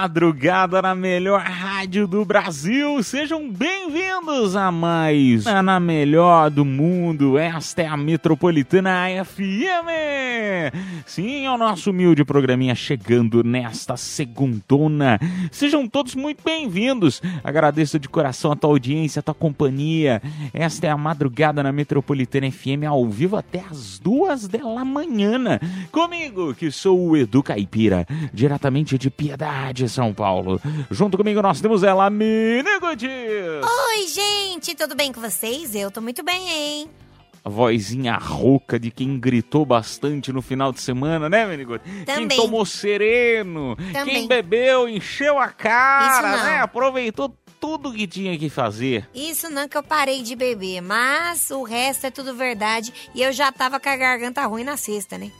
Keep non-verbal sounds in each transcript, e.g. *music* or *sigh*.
Madrugada na melhor rádio do Brasil. Sejam bem-vindos a mais a na melhor do mundo. Esta é a Metropolitana FM. Sim, é o nosso humilde programinha chegando nesta segundona. Sejam todos muito bem-vindos. Agradeço de coração a tua audiência, a tua companhia. Esta é a madrugada na Metropolitana FM ao vivo até as duas da manhã. Comigo, que sou o Edu Caipira, diretamente de Piedade, São Paulo. Junto comigo nós temos ela, Mini Gutiérrez. Oi, gente, tudo bem com vocês? Eu tô muito bem, hein? A vozinha rouca de quem gritou bastante no final de semana, né, Menigote? Quem tomou sereno, Também. quem bebeu, encheu a cara, né? Aproveitou tudo que tinha que fazer. Isso não que eu parei de beber, mas o resto é tudo verdade e eu já tava com a garganta ruim na sexta, né?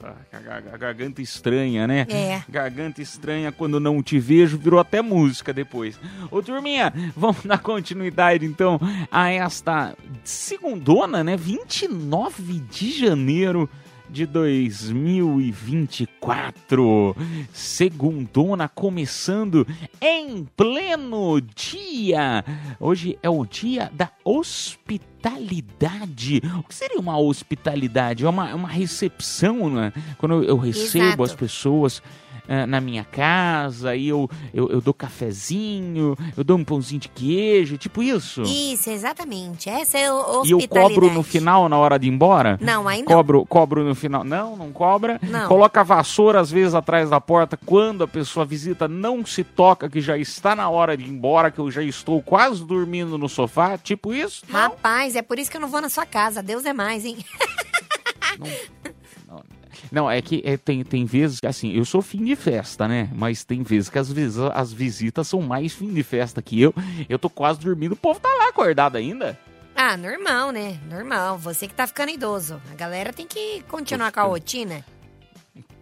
Tá, a gar- a garganta estranha, né? É. Garganta estranha quando não te vejo, virou até música depois. Ô, turminha, vamos dar continuidade então a esta segundona, né? 29 de janeiro de 2024. Segundona começando em pleno dia. Hoje é o dia da hospitalidade. O que seria uma hospitalidade? É uma, é uma recepção, né? Quando eu, eu recebo Exato. as pessoas eh, na minha casa, e eu, eu, eu dou cafezinho, eu dou um pãozinho de queijo, tipo isso. Isso, exatamente. Essa é o E eu cobro no final, na hora de ir embora? Não, não. Cobro, cobro no final. Não, não cobra. Não. Coloca a vassoura às vezes atrás da porta quando a pessoa visita, não se toca que já está na hora de ir embora, que eu já estou quase dormindo no sofá, tipo isso? Não. Rapaz, é por isso que eu não vou na sua casa. Deus é mais, hein? Não, *laughs* é que é, tem, tem vezes que, assim, eu sou fim de festa, né? Mas tem vezes que as, vis- as visitas são mais fim de festa que eu. Eu tô quase dormindo, o povo tá lá acordado ainda. Ah, normal, né? Normal. Você que tá ficando idoso. A galera tem que continuar com a rotina.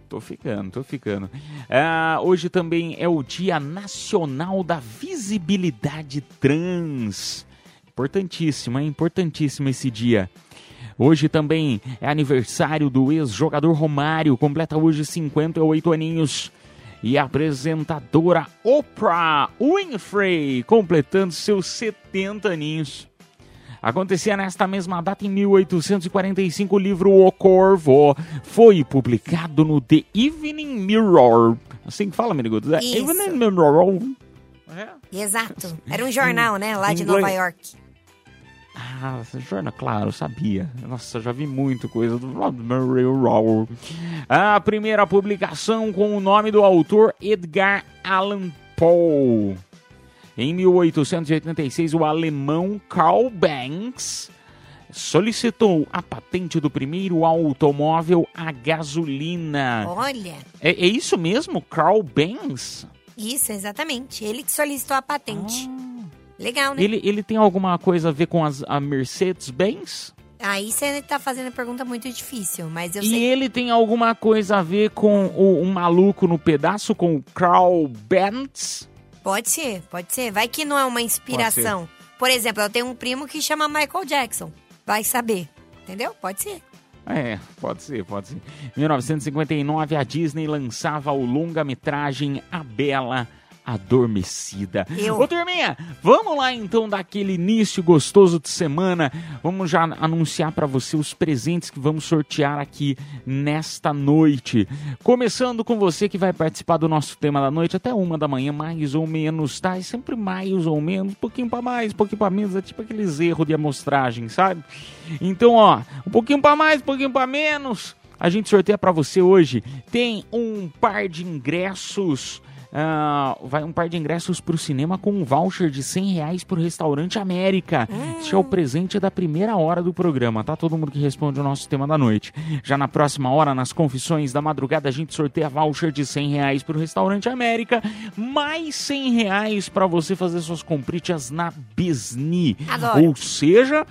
Tô ficando, tô ficando. Ah, hoje também é o Dia Nacional da Visibilidade Trans. Importantíssimo, hein? Importantíssimo esse dia. Hoje também é aniversário do ex-jogador Romário, completa hoje 58 aninhos. E a apresentadora Oprah Winfrey, completando seus 70 aninhos. Acontecia nesta mesma data, em 1845, o livro O Corvo foi publicado no The Evening Mirror. Assim que fala, menino? Evening Mirror. É. Exato. Era um jornal, né? Lá de. Nova York. Ah, jornal, claro, sabia. Nossa, já vi muita coisa do Mirror. A primeira publicação com o nome do autor Edgar Allan Poe. Em 1886, o alemão Karl Banks solicitou a patente do primeiro automóvel a gasolina. Olha, É, é isso mesmo, Karl Banks? isso, exatamente. Ele que solicitou a patente. Legal, né? Ele, ele tem alguma coisa a ver com as, a Mercedes-Benz? Aí você tá fazendo a pergunta muito difícil, mas eu E sei. ele tem alguma coisa a ver com o, um maluco no pedaço, com o Carl Benz? Pode ser, pode ser. Vai que não é uma inspiração. Por exemplo, eu tenho um primo que chama Michael Jackson. Vai saber. Entendeu? Pode ser. É, pode ser, pode ser. Em 1959, a Disney lançava o longa-metragem A Bela adormecida. Eu. Ô, turminha, vamos lá então dar aquele início gostoso de semana. Vamos já anunciar para você os presentes que vamos sortear aqui nesta noite. Começando com você que vai participar do nosso tema da noite até uma da manhã, mais ou menos, tá? É sempre mais ou menos, um pouquinho para mais, um pouquinho para menos, é tipo aqueles erros de amostragem, sabe? Então, ó, um pouquinho para mais, um pouquinho para menos. A gente sorteia para você hoje. Tem um par de ingressos. Ah, vai um par de ingressos para o cinema com um voucher de 100 reais para o restaurante América. Esse é o presente da primeira hora do programa, tá? Todo mundo que responde o nosso tema da noite. Já na próxima hora, nas confissões da madrugada, a gente sorteia voucher de 100 reais para o restaurante América, mais 100 reais para você fazer suas compritas na Bisni. Adoro. Ou seja,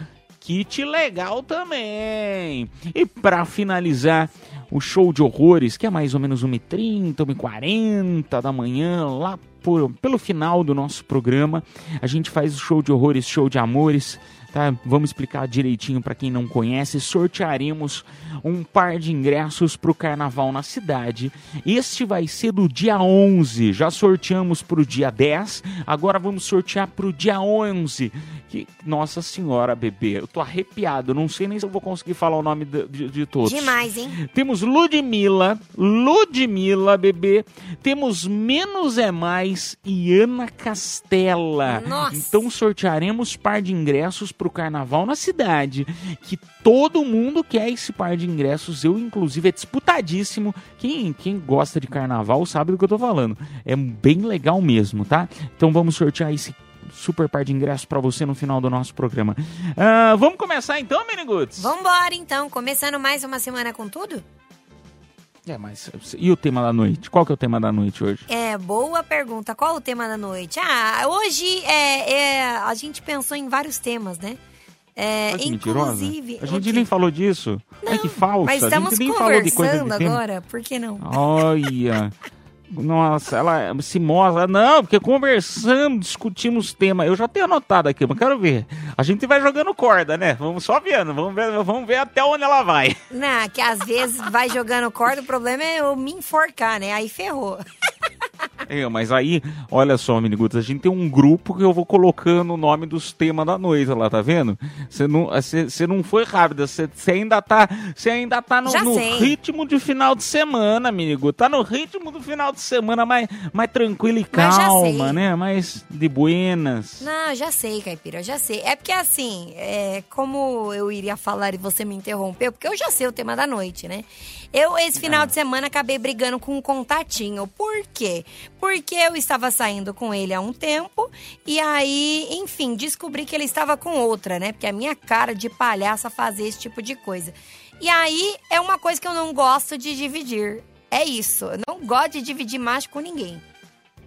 kit legal também. E para finalizar, o show de horrores, que é mais ou menos 1h30, 1h40 da manhã, lá por, pelo final do nosso programa, a gente faz o show de horrores, show de amores. Tá? Vamos explicar direitinho para quem não conhece. Sortearemos um par de ingressos para o carnaval na cidade. Este vai ser do dia 11. Já sorteamos para o dia 10. Agora vamos sortear para o dia 11. Que, nossa senhora, bebê, eu tô arrepiado. Não sei nem se eu vou conseguir falar o nome de, de- de todos. Demais, hein? Temos Ludmilla, Ludmilla, bebê. Temos Menos é Mais e Ana Castela. Nossa. Então sortearemos par de ingressos pro carnaval na cidade. Que todo mundo quer esse par de ingressos. Eu, inclusive, é disputadíssimo. Quem, quem gosta de carnaval sabe do que eu tô falando. É bem legal mesmo, tá? Então vamos sortear esse super par de ingressos pra você no final do nosso programa. Ah, vamos começar então, Miniguts? Vambora, então. Começando mais uma semana com tudo? É, mas e o tema da noite? Qual que é o tema da noite hoje? É, boa pergunta. Qual o tema da noite? Ah, hoje é, é, a gente pensou em vários temas, né? É, Olha que mentirosa. inclusive. A o gente quê? nem falou disso. Ai, que falsa. Mas a estamos gente nem falou de coisa agora, por que não? Olha. *laughs* Nossa, ela se mostra. Não, porque conversando, discutimos tema. Eu já tenho anotado aqui, mas quero ver. A gente vai jogando corda, né? Vamos só vendo. Vamos ver, vamos ver até onde ela vai. Não, que às vezes vai jogando corda, o problema é eu me enforcar, né? Aí ferrou. *laughs* É, mas aí, olha só, Miniguts, a gente tem um grupo que eu vou colocando o nome dos temas da noite lá, tá vendo? Você não, não foi rápida, você ainda tá, ainda tá no, no ritmo de final de semana, Miniguts. Tá no ritmo do final de semana mais, mais tranquilo e calma, né? Mais de buenas. Não, já sei, Caipira, já sei. É porque assim, é, como eu iria falar e você me interrompeu, porque eu já sei o tema da noite, né? Eu, esse final de semana, acabei brigando com um contatinho. Por quê? Porque eu estava saindo com ele há um tempo e aí, enfim, descobri que ele estava com outra, né? Porque a minha cara de palhaça fazer esse tipo de coisa. E aí, é uma coisa que eu não gosto de dividir. É isso, eu não gosto de dividir macho com ninguém.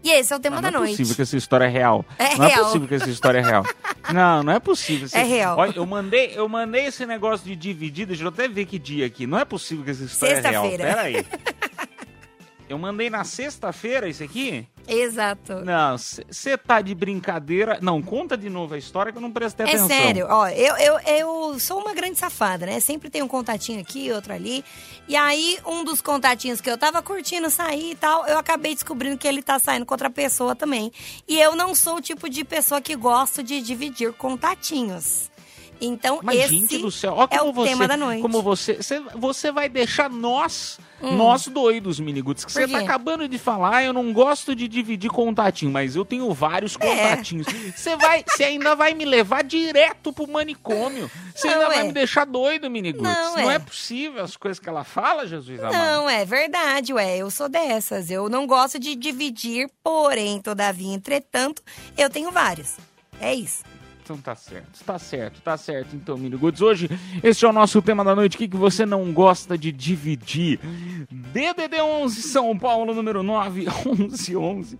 E esse é o tema da não é noite. possível que essa história é real. É não é real. possível que essa história é real. *laughs* Não, não é possível. É real. Olha, eu mandei, eu mandei esse negócio de dividir, deixa eu até ver que dia aqui. Não é possível que essa história é real. Sexta-feira. Pera aí. *laughs* Eu mandei na sexta-feira isso aqui? Exato. Não, você tá de brincadeira. Não, conta de novo a história que eu não prestei É atenção. sério, ó, eu, eu, eu sou uma grande safada, né? Sempre tem um contatinho aqui, outro ali. E aí, um dos contatinhos que eu tava curtindo sair e tal, eu acabei descobrindo que ele tá saindo com outra pessoa também. E eu não sou o tipo de pessoa que gosto de dividir contatinhos. Então, Mas, esse gente do céu, ó é o você, tema da noite. como você, você, vai deixar nós, nós doidos, Miniguts, que Hum. Você tá acabando de falar, eu não gosto de dividir contatinho, mas eu tenho vários É. contatinhos. Você vai, você ainda vai me levar direto pro manicômio. Você Não, ainda vai é. me deixar doido, Miniguts. Não, Não, é. é. possível as coisas que ela fala, Jesus amado. Não, é verdade, ué. Eu sou dessas. Eu não gosto de dividir, porém, todavia, entretanto, eu tenho vários. É isso. Então tá certo, tá certo, tá certo. Então, Miniguts, hoje esse é o nosso tema da noite. O que, que você não gosta de dividir? DDD 11 São Paulo, número 9, 11 11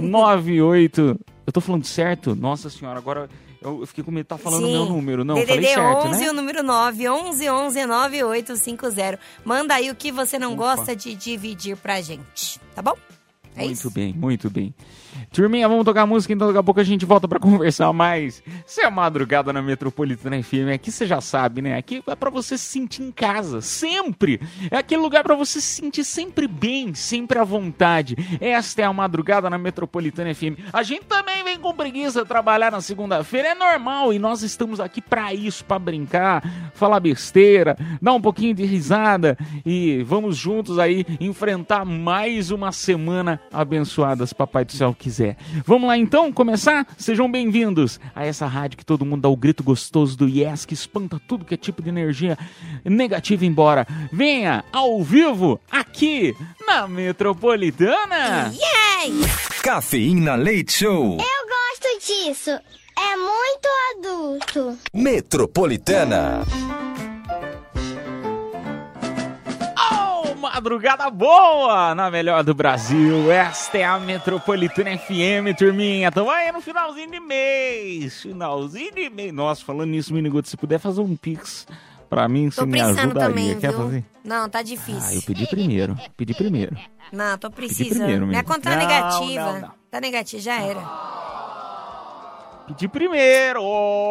98. Eu tô falando certo? Nossa senhora, agora eu fiquei com medo de tá falando o meu número. Não, DDD falei certo, 11 né? o número 9, 11 11 9850. Manda aí o que você não Opa. gosta de dividir pra gente, tá bom? É muito isso. bem, muito bem. Turminha, vamos tocar música, então daqui a pouco a gente volta pra *laughs* conversar mais. Se é madrugada na Metropolitana FM, aqui você já sabe, né? Aqui é pra você se sentir em casa, sempre. É aquele lugar pra você se sentir sempre bem, sempre à vontade. Esta é a madrugada na Metropolitana FM. A gente também vem com preguiça trabalhar na segunda-feira, é normal, e nós estamos aqui pra isso, pra brincar, falar besteira, dar um pouquinho de risada e vamos juntos aí enfrentar mais uma semana abençoada, se Papai do Céu quiser. Vamos lá então começar? Sejam bem-vindos a essa rádio que todo mundo dá o grito gostoso do yes, que espanta tudo que é tipo de energia negativa embora. Venha ao vivo aqui na Metropolitana. Yay! Cafeína Leite Show. Eu gosto disso. É muito adulto. Metropolitana. Madrugada boa na melhor do Brasil. Esta é a Metropolitana FM, turminha. Tamo aí no finalzinho de mês. Finalzinho de mês. Nossa, falando nisso, Miniguto, se puder fazer um pix pra mim, Tô você me ajudaria. também, Quer fazer? Não, tá difícil. Ah, eu pedi primeiro. Pedi primeiro. Não, tô precisando. primeiro, Minha conta tá negativa. não, não. Tá negativa, já era. Pedi primeiro.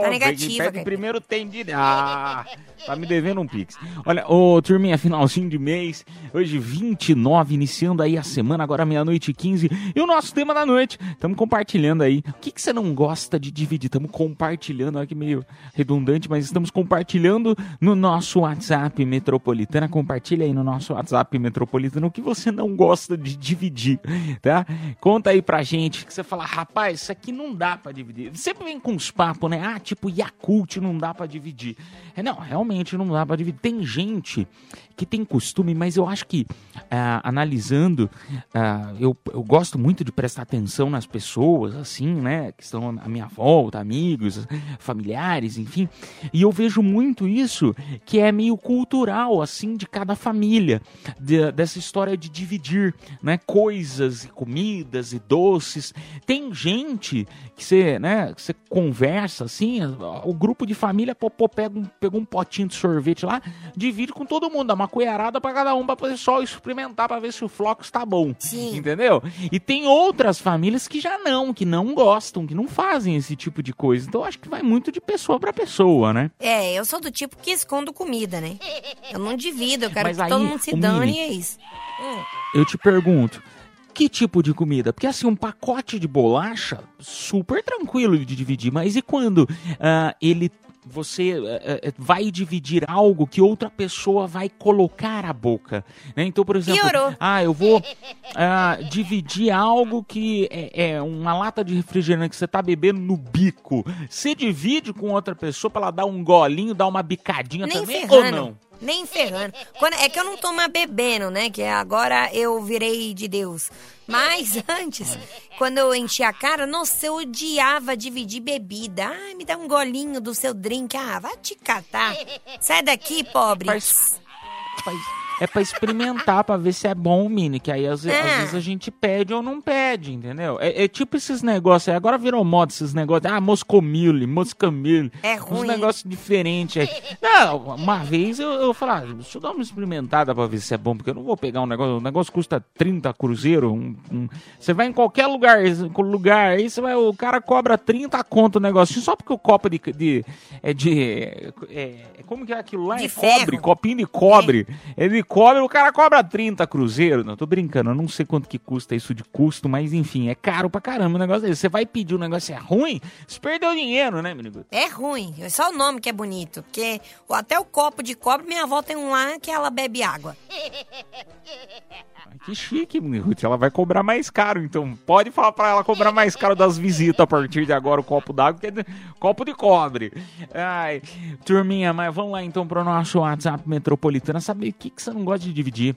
Tá negativa, Pede primeiro tem de. Ah, tá me devendo um pix. Olha, ô turminha, finalzinho de mês. Hoje 29, iniciando aí a semana, agora meia-noite e 15. E o nosso tema da noite. Estamos compartilhando aí. O que, que você não gosta de dividir? Estamos compartilhando. Olha que meio redundante, mas estamos compartilhando no nosso WhatsApp Metropolitana. Compartilha aí no nosso WhatsApp Metropolitana o que você não gosta de dividir, tá? Conta aí pra gente que você fala, rapaz, isso aqui não dá pra dividir. Sempre vem com os papos, né? Ah, tipo, Yakult não dá pra dividir. É, não, realmente não dá pra dividir. Tem gente que tem costume, mas eu acho que ah, analisando, ah, eu, eu gosto muito de prestar atenção nas pessoas, assim, né? Que estão à minha volta, amigos, familiares, enfim. E eu vejo muito isso que é meio cultural, assim, de cada família, de- dessa história de dividir, né? Coisas e comidas e doces. Tem gente que você, né? Que você conversa, assim, o grupo de família pô, pô, pega um, pegou um potinho de sorvete lá, divide com todo mundo, dá uma colherada pra cada um, pra poder só experimentar pra ver se o floco está bom. Sim. Entendeu? E tem outras famílias que já não, que não gostam, que não fazem esse tipo de coisa. Então acho que vai muito de pessoa pra pessoa, né? É, eu sou do tipo que escondo comida, né? Eu não divido, eu quero Mas que aí, todo mundo se dane Mini, e é isso. Hum. Eu te pergunto, que tipo de comida? Porque assim, um pacote de bolacha, super tranquilo de dividir, mas e quando ah, ele você eh, eh, vai dividir algo que outra pessoa vai colocar à boca, né? Então, por exemplo, Piorou. ah, eu vou *laughs* ah, dividir algo que é, é uma lata de refrigerante que você tá bebendo no bico. Você divide com outra pessoa pra ela dar um golinho, dar uma bicadinha Nem também ou ferrando. não? Nem ferrando. Quando- é que eu não tô mais bebendo, né? Que agora eu virei de Deus. Mas *laughs* antes, quando eu enchi a cara, nossa, eu odiava dividir bebida. Ai, me dá um golinho do seu drink. Ah, vai te catar. Sai daqui, pobre. Faz- faz- É pra experimentar, pra ver se é bom, Mini. Que aí às, ve- às É. vezes a gente pede ou não pede, entendeu? É, é tipo esses negócios aí. Agora virou moda esses negócios. Ah, moscomile, moscamile. É Uns ruim. negócios diferentes aí. Não, uma vez eu, eu falei, ah, deixa eu dar uma experimentada pra ver se é bom. Porque eu não vou pegar um negócio. O negócio custa 30 cruzeiro. um- um- você vai em qualquer lugar, lugar aí você vai, o cara cobra 30 conto o negócio. Só porque o copo de. de é de. é- como que é aquilo lá? De é cobre, ferro. copinho de cobre. Ele cobra, o cara cobra 30 cruzeiro. Não, tô brincando, eu não sei quanto que custa isso de custo, mas enfim, é caro pra caramba o negócio desse. Você vai pedir um negócio é ruim, você perdeu dinheiro, né, menino? É ruim. É só o nome que é bonito. Porque o- até o copo de cobre, minha avó tem um lá que ela bebe água. *laughs* Que chique, menino. Ela vai cobrar mais caro, então pode falar pra ela cobrar mais caro das visitas a partir de agora o copo d'água, que é copo de cobre. Ai, turminha, mas vamos lá então pro nosso WhatsApp metropolitana saber o que, que você não gosta de dividir.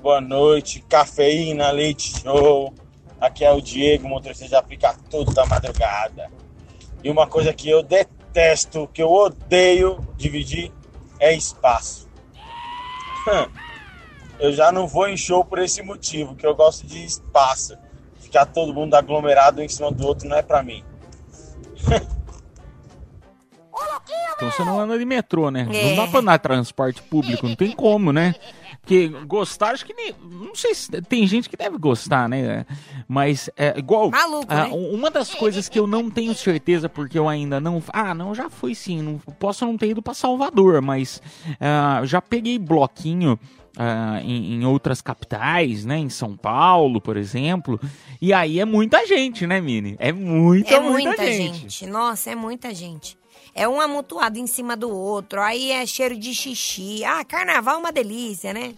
Boa noite, cafeína, leite show. Aqui é o Diego, motorista de aplicativo da madrugada. E uma coisa que eu detesto, que eu odeio dividir, é espaço. Eu já não vou em show por esse motivo, que eu gosto de espaço. Ficar todo mundo aglomerado em cima do outro não é pra mim. *laughs* Então você não anda de metrô, né? É. Não dá pra andar de transporte público, não tem como, né? Porque gostar, acho que nem. Não sei se tem gente que deve gostar, né? Mas é igual. Maluco, ah, né? Uma das coisas que eu não tenho certeza, porque eu ainda não. Ah, não, já fui sim. Não, posso não ter ido pra Salvador, mas ah, já peguei bloquinho. Ah, em, em outras capitais, né? Em São Paulo, por exemplo. E aí é muita gente, né, Mini? É muita, É muita, muita gente. gente. Nossa, é muita gente. É um amontoado em cima do outro, aí é cheiro de xixi. Ah, carnaval é uma delícia, né?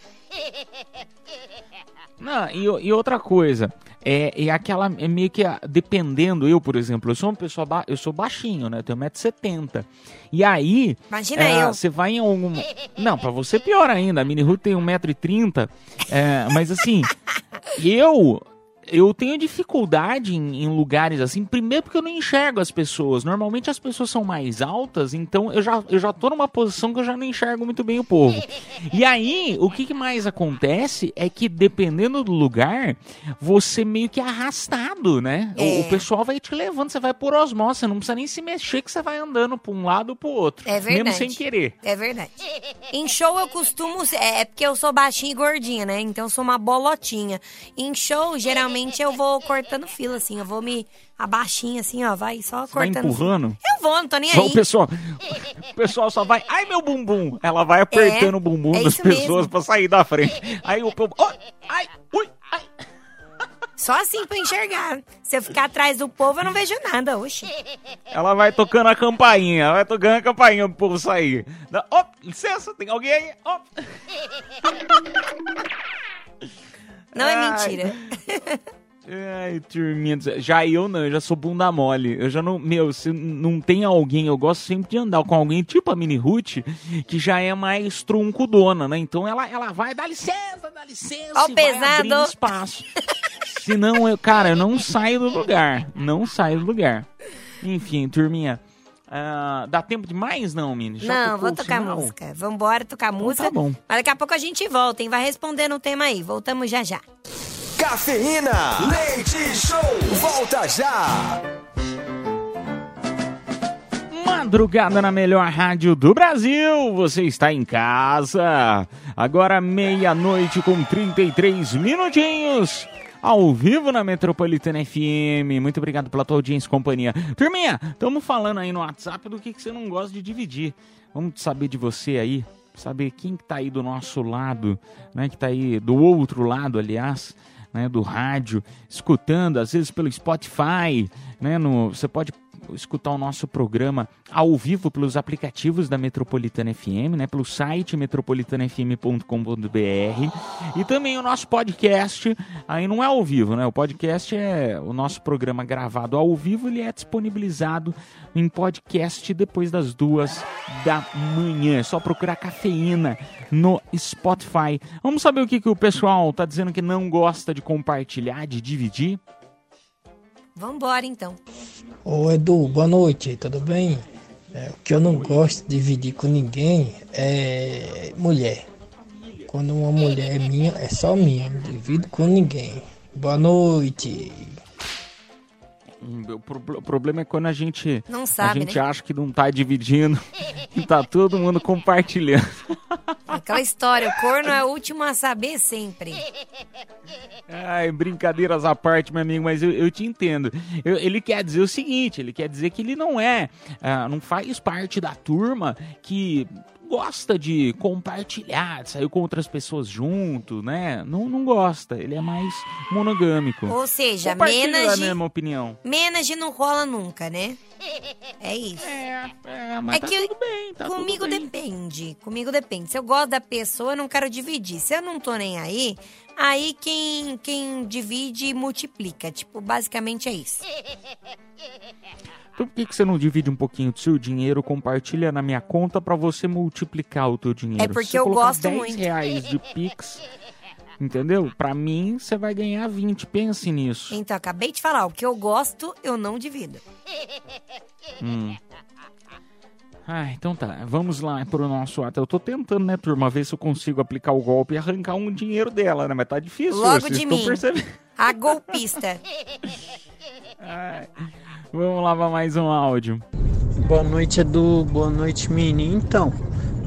Não, e, e outra coisa, é, é aquela, é meio que, a- dependendo, eu, por exemplo, eu sou uma pessoa, ba- eu sou baixinho, né, eu tenho 1,70m, e aí, Imagina é, eu. você vai em algum, não, pra você pior ainda, a Mini Ruth tem 1,30m, é, mas assim, *laughs* eu... Eu tenho dificuldade em, em lugares assim, primeiro porque eu não enxergo as pessoas. Normalmente as pessoas são mais altas, então eu já, eu já tô numa posição que eu já não enxergo muito bem o povo. E aí, o que, que mais acontece é que, dependendo do lugar, você meio que é arrastado, né? O- É. O, pessoal vai te levando, você vai por osmose, você não precisa nem se mexer, que você vai andando pra um lado ou pro outro. É verdade. Mesmo sem querer. É verdade. Em show eu costumo. É, é porque eu sou baixinha e gordinha, né? Então eu sou uma bolotinha. Em show, geralmente eu vou cortando fila, assim. Eu vou me abaixinha, assim, ó. Vai só Vai cortando. fila. empurrando. Eu vou, não tô nem Só aí. o pessoal, o pessoal só vai, ai meu bumbum. Ela vai apertando É, o bumbum é das pessoas mesmo. pra sair da frente. Aí o povo, oh, ai, ui, ai. Só assim pra enxergar. Se eu ficar atrás do povo, eu não vejo nada. Oxi. Ela vai tocando a campainha, ela vai tocando a campainha pro povo sair. Ó, licença, tem alguém aí? Ó. *laughs* Não é Ai. mentira. Ai, turminha. Já eu não, eu já sou bunda mole. Eu já não. Meu, se não tem alguém, eu gosto sempre de andar com alguém, tipo a Mini Ruth, que já é mais truncudona, né? Então ela, ela vai, dá licença, dá licença. Ó vai pesado. abrindo espaço. Senão, eu, cara, eu não saio do lugar. Não saio do lugar. Enfim, turminha. Ah, dá tempo de mais, não, Mini? Já não, vou tocar sinal? música. Vambora tocar música. tá bom. Mas daqui a pouco a gente volta, hein? Vai respondendo o tema aí. Voltamos já já. Cafeína. Leite Show. Volta já. Madrugada na melhor rádio do Brasil. Você está em casa. Agora meia-noite com 33 minutinhos. Ao vivo na Metropolitana FM. Muito obrigado pela tua audiência e companhia. Turminha, estamos falando aí no WhatsApp do que, que você não gosta de dividir. Vamos saber de você aí. Saber quem que tá aí do nosso lado, né? Que tá aí do outro lado, aliás, né? Do rádio, escutando, às vezes pelo Spotify, né? No, você pode escutar o nosso programa ao vivo pelos aplicativos da Metropolitana FM, né, pelo site metropolitanafm.com.br e também o nosso podcast, aí não é ao vivo, né? O podcast é o nosso programa gravado ao vivo, ele é disponibilizado em podcast depois das duas da manhã. É só procurar cafeína no Spotify. Vamos saber o que, que o pessoal tá dizendo que não gosta de compartilhar, de dividir? Vambora, então. Ô Edu, boa noite, tudo bem? É, o que eu não gosto de dividir com ninguém é mulher. Quando uma mulher é minha, é só minha, não divido com ninguém. Boa noite. O pro- o problema é quando a gente, Não a sabe, gente né? acha que não tá dividindo *laughs* e tá todo mundo compartilhando. Aquela história, o corno é o último a saber sempre. Ai, brincadeiras à parte, meu amigo, mas eu, eu te entendo. Eu- ele quer dizer o seguinte, ele quer dizer que ele não é, ah, não faz parte da turma que gosta de compartilhar, de sair com outras pessoas junto, né? Não, não gosta, ele é mais monogâmico. Ou seja, menos a de, mesma opinião. menos não rola nunca, né? É isso. É, é, mas É tá que tudo bem, tá Comigo tudo bem. depende. Comigo depende. Se eu gosto da pessoa, eu não quero dividir. Se eu não tô nem aí, aí quem, quem divide multiplica. Tipo, basicamente é isso. Então por que, que você não divide um pouquinho do seu dinheiro, compartilha na minha conta pra você multiplicar o teu dinheiro? É porque eu gosto 10 muito. reais de Pix, entendeu? Pra mim, você vai ganhar 20, pense nisso. Então, acabei de falar, o que eu gosto, eu não divido. Hum. Ah, então tá. Vamos lá pro nosso ato. Eu tô tentando, né, turma, ver se eu consigo aplicar o golpe e arrancar um dinheiro dela, né? Mas tá difícil. Logo de mim. percebendo. A golpista. *laughs* Ai. Vamos lá pra mais um áudio. Boa noite, Edu. Boa noite, Mini. Então,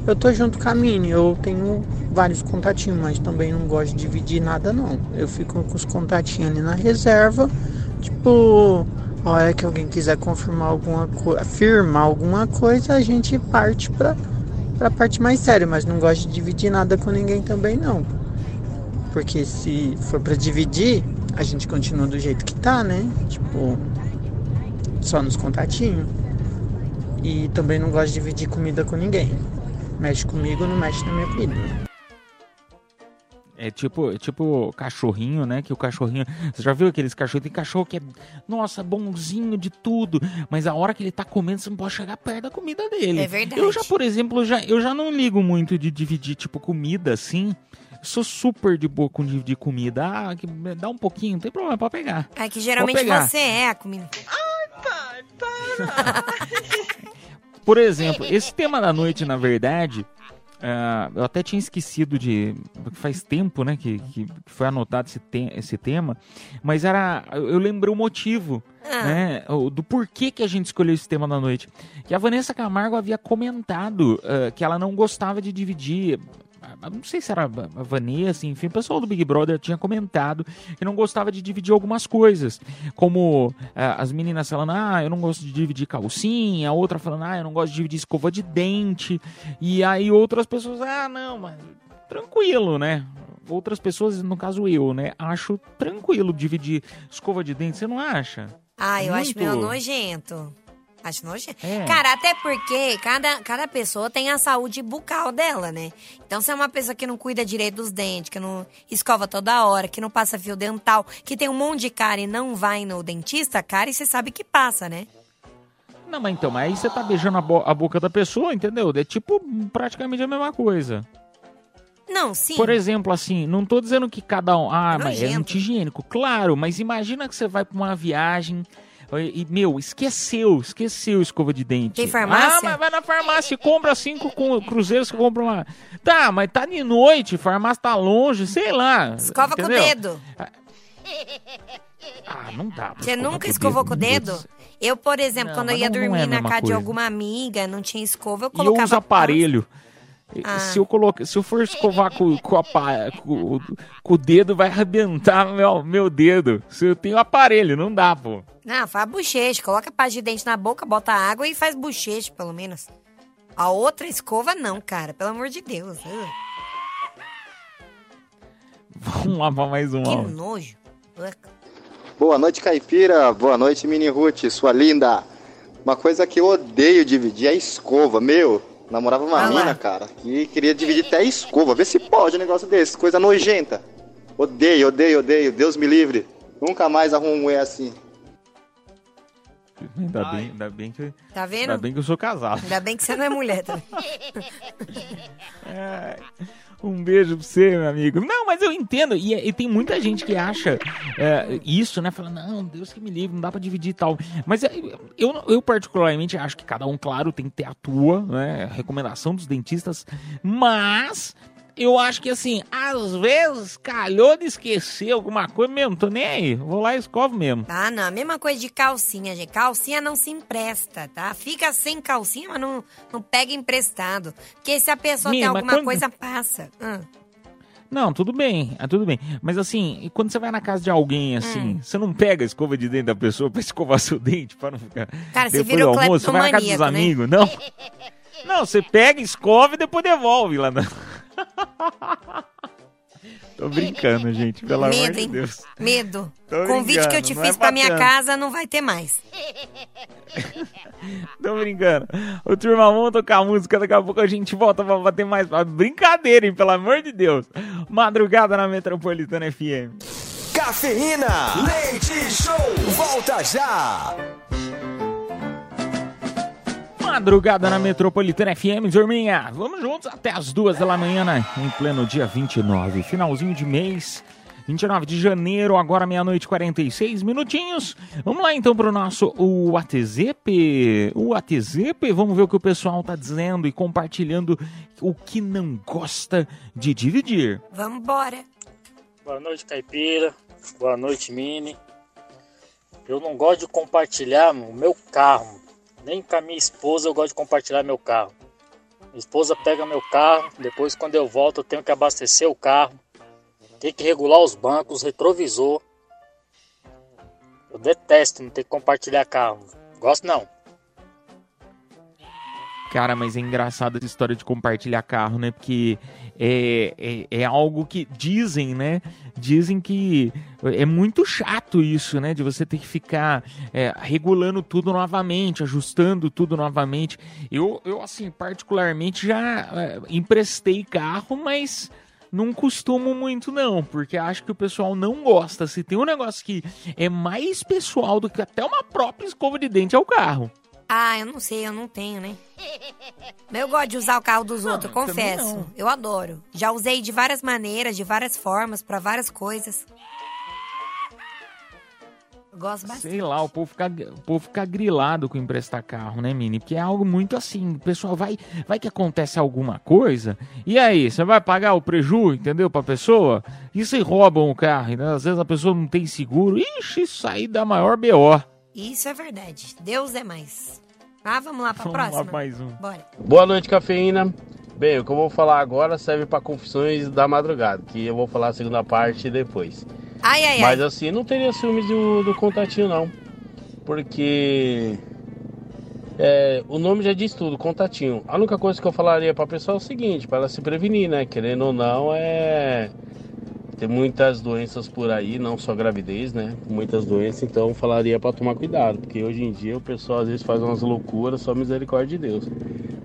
eu tô junto com a Mini. Eu tenho vários contatinhos, mas também não gosto de dividir nada, não. Eu fico com os contatinhos ali na reserva. Tipo, a hora que alguém quiser confirmar alguma coisa, afirmar alguma coisa, a gente parte pra, pra parte mais séria. Mas não gosto de dividir nada com ninguém também, não. Porque se for pra dividir, a gente continua do jeito que tá, né? Tipo, só nos contatinhos. E também não gosto de dividir comida com ninguém. Mexe comigo, não mexe na minha comida. É tipo, é tipo cachorrinho, né? Que o cachorrinho. Você já viu aqueles cachorros? Tem cachorro que é, nossa, bonzinho de tudo. Mas a hora que ele tá comendo, você não pode chegar perto da comida dele. É verdade. Eu já, por exemplo, já, eu já não ligo muito de dividir, tipo, comida assim. Sou super de boa com dividir comida. Ah, que dá um pouquinho, não tem problema, pode pegar. É que geralmente você é a comida. Por exemplo, esse tema da noite, na verdade, ah, eu até tinha esquecido de. Faz tempo, né, que, que foi anotado esse, te- esse tema, mas era. Eu lembrei o motivo, Ah. né, do porquê que a gente escolheu esse tema da noite. Que a Vanessa Camargo havia comentado ah, que ela não gostava de dividir. Ah, Não sei se era a Vanessa, enfim, o pessoal do Big Brother tinha comentado que não gostava de dividir algumas coisas. Como ah, as meninas falando, ah, eu não gosto de dividir calcinha, a outra falando, ah, eu não gosto de dividir escova de dente. E aí outras pessoas, ah, não, mas tranquilo, né? Outras pessoas, no caso eu, né? Acho tranquilo dividir escova de dente, você não acha? Ah, eu acho Muito. meio nojento. Acho nojento. É. Cara, até porque cada, cada pessoa tem a saúde bucal dela, né? Então, se é uma pessoa que não cuida direito dos dentes, que não escova toda hora, que não passa fio dental, que tem um monte de cárie e não vai no dentista, cárie você sabe que passa, né? Não, mas então, mas aí você tá beijando a, bo- a boca da pessoa, entendeu? É tipo praticamente a mesma coisa. Não, sim. Por exemplo, assim, não tô dizendo que cada um. Ah, É mas é nojento. anti-higiênico. Claro, mas imagina que você vai pra uma viagem. E, meu, esqueceu, esqueceu escova de dente. Tem farmácia? Ah, mas vai na farmácia e compra cinco cruzeiros que compra uma. Tá, mas tá de noite, farmácia tá longe, sei lá. Escova com o entendeu? dedo. Ah, não dá. Você nunca escovou dedo, com o dedo? Eu, por exemplo, Não, quando eu ia não- não é dormir na casa de coisa. alguma amiga, não tinha escova, eu E eu colocava... uso aparelho. Ah. Se, eu colocar, se eu for escovar com, com, a com- com o dedo, vai arrebentar meu, meu dedo. Se eu tenho aparelho, não dá, pô. Não, faz bochecha. Coloca pasta de dente na boca, bota água e faz bochecha, pelo menos. A outra escova, não, cara. Pelo amor de Deus. Vamos lá pra mais um que nojo. Boa noite, Caipira. Boa noite, Mini Ruth, sua linda. Uma coisa que eu odeio dividir é a escova. Meu, namorava uma Ah lá. mina, cara, que queria dividir até a escova. Vê se pode um negócio desse, coisa nojenta. Odeio, odeio, odeio. Deus me livre. Nunca mais arrumo mulher assim. Ainda bem, ainda bem que, Tá vendo? ainda bem que eu sou casado. Ainda bem que você não é mulher também. *laughs* É, um beijo pra você, meu amigo. Não, mas eu entendo. E, e tem muita gente que acha é, isso, né? Fala, não, Deus que me livre, não dá pra dividir e tal. Mas é, eu, eu particularmente acho que cada um, claro, tem que ter a tua, né? Recomendação dos dentistas. Mas eu acho que assim, às vezes calhou de esquecer alguma coisa mesmo. Tô nem aí. Vou lá e escovo mesmo. Ah, não. A mesma coisa de calcinha, gente. Calcinha não se empresta, tá? Fica sem calcinha, mas não, não pega emprestado. Porque se a pessoa Mina, tem alguma quando- coisa, passa. Ah. Não, tudo bem, é tudo bem. Mas assim, quando você vai na casa de alguém, assim, Hum. você não pega a escova de dente da pessoa pra *laughs* escovar seu dente, pra não ficar. Cara, você depois virou do almoço, você vai na casa dos né? amigos, não? *laughs* Não, você pega, escova e depois devolve lá na. *laughs* Tô brincando, gente, pelo amor Medo, de hein? Deus. Medo. Tô O convite que eu te é fiz pra minha casa não vai ter mais. *laughs* Tô brincando. Ô, turma, vamos tocar música, daqui a pouco a gente volta pra bater mais. Brincadeira, hein, pelo amor de Deus. Madrugada na Metropolitana FM. Cafeína, leite show, volta já. Madrugada na Metropolitana FM, turminha. Vamos juntos até as duas da manhã, né? em pleno dia 29, finalzinho de mês. 29 de janeiro, agora meia-noite e 46 minutinhos. Vamos lá então pro nosso o WhatsApp. O WhatsApp, vamos ver o que o pessoal tá dizendo e compartilhando o que não gosta de dividir. Vambora. Boa noite, Caipira. Boa noite, Mini. Eu não gosto de compartilhar o meu carro. Nem com a minha esposa eu gosto de compartilhar meu carro. Minha esposa pega meu carro, depois quando eu volto eu tenho que abastecer o carro, tenho que regular os bancos, retrovisor. Eu detesto não ter que compartilhar carro. Gosto não. Cara, mas é engraçado essa história de compartilhar carro, né? Porque é, é, é, algo que dizem, né? Dizem que é muito chato isso, né? De você ter que ficar é, regulando tudo novamente, ajustando tudo novamente. Eu, eu assim, particularmente já é, emprestei carro, mas não costumo muito não, porque acho que o pessoal não gosta. Se tem um negócio que é mais pessoal do que até uma própria escova de dente é o carro. Ah, eu não sei, eu não tenho, né? Eu gosto de usar o carro dos outros, também confesso. não. Eu adoro. Já usei de várias maneiras, de várias formas, pra várias coisas. Eu gosto bastante. Sei lá, o povo fica, o povo fica grilado com emprestar carro, né, Mini? Porque é algo muito assim, o pessoal vai, vai que acontece alguma coisa, e aí, você vai pagar o preju, entendeu, pra pessoa? E se roubam o carro, né? às vezes a pessoa não tem seguro, ixi, isso aí dá maior B.O. Isso é verdade. Deus é mais. Ah, vamos lá pra Vamos lá, próxima? mais um. Bora. Boa noite, cafeína. Bem, o que eu vou falar agora serve para confissões da madrugada, que eu vou falar a segunda parte depois. Ai, ai, Mas ai. assim, não teria ciúmes do, do contatinho, não. Porque é, o nome já diz tudo, contatinho. A única coisa que eu falaria pra pessoa é o seguinte, para ela se prevenir, né? Querendo ou não, é. Tem muitas doenças por aí, não só gravidez, né? Muitas doenças, então falaria pra tomar cuidado, porque hoje em dia o pessoal às vezes faz umas loucuras, só misericórdia de Deus.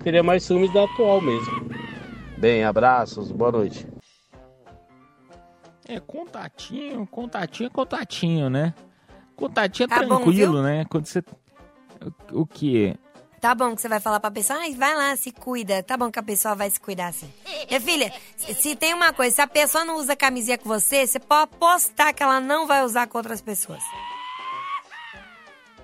Teria mais ciúmes da atual mesmo. Bem, abraços, boa noite. É, contatinho, contatinho é contatinho, né? Contatinho é Tá bom, tranquilo, viu? né? Quando você. O, o que? Tá bom que você vai falar pra pessoa, ai, vai lá, se cuida. Tá bom que a pessoa vai se cuidar assim. Minha filha, se, se tem uma coisa, se a pessoa não usa camisinha com você, você pode apostar que ela não vai usar com outras pessoas.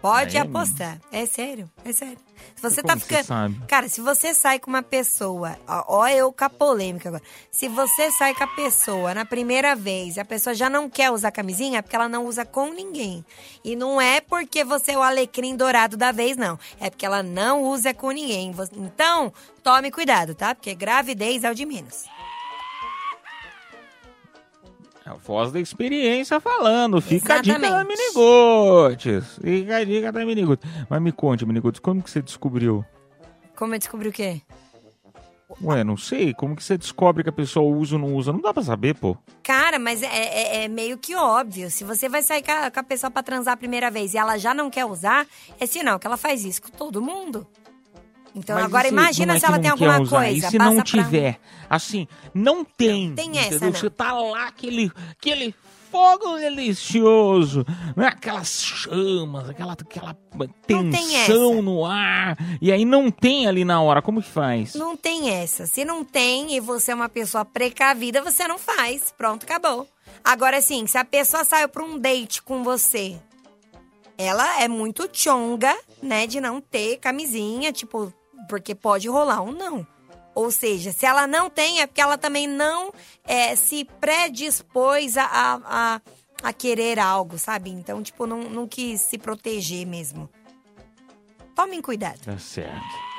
Pode É, apostar. É sério, é sério. Se você Como tá você ficando. sabe? Cara, se você sai com uma pessoa. Ó, ó eu com a polêmica agora. Se você sai com a pessoa na primeira vez e a pessoa já não quer usar camisinha, é porque ela não usa com ninguém. E não é porque você é o alecrim dourado da vez, não. É porque ela não usa com ninguém. Então, tome cuidado, tá? Porque gravidez é o de menos. É a voz da experiência falando. Fica a dica da Exatamente. Minigotes. Fica a dica da Minigotes. Mas me conte, Minigotes, como que você descobriu? Como eu descobri o quê? Ué, não sei. Como que você descobre que a pessoa usa ou não usa? Não dá pra saber, pô. Cara, mas é, é- é meio que óbvio. Se você vai sair com a, com a pessoa pra transar a primeira vez e ela já não quer usar, é sinal que ela faz isso com todo mundo. Então Mas agora imagina não é se ela não tem alguma usar? coisa. E se não pra- tiver? Assim, não tem. tem essa, não. Você tá lá, aquele, aquele fogo delicioso, né? aquelas chamas, aquela, aquela tensão no ar. E aí não tem ali na hora. Como que faz? Não tem essa. Se não tem e você é uma pessoa precavida, você não faz. Pronto, acabou. Agora, assim, se a pessoa saiu pra um date com você, ela é muito chonga, né, de não ter camisinha, tipo, porque pode rolar ou não. Ou seja, se ela não tem, é porque ela também não é, se predispôs a, a, a, a querer algo, sabe? Então, tipo, não, não quis se proteger mesmo. Tomem cuidado. Tá certo.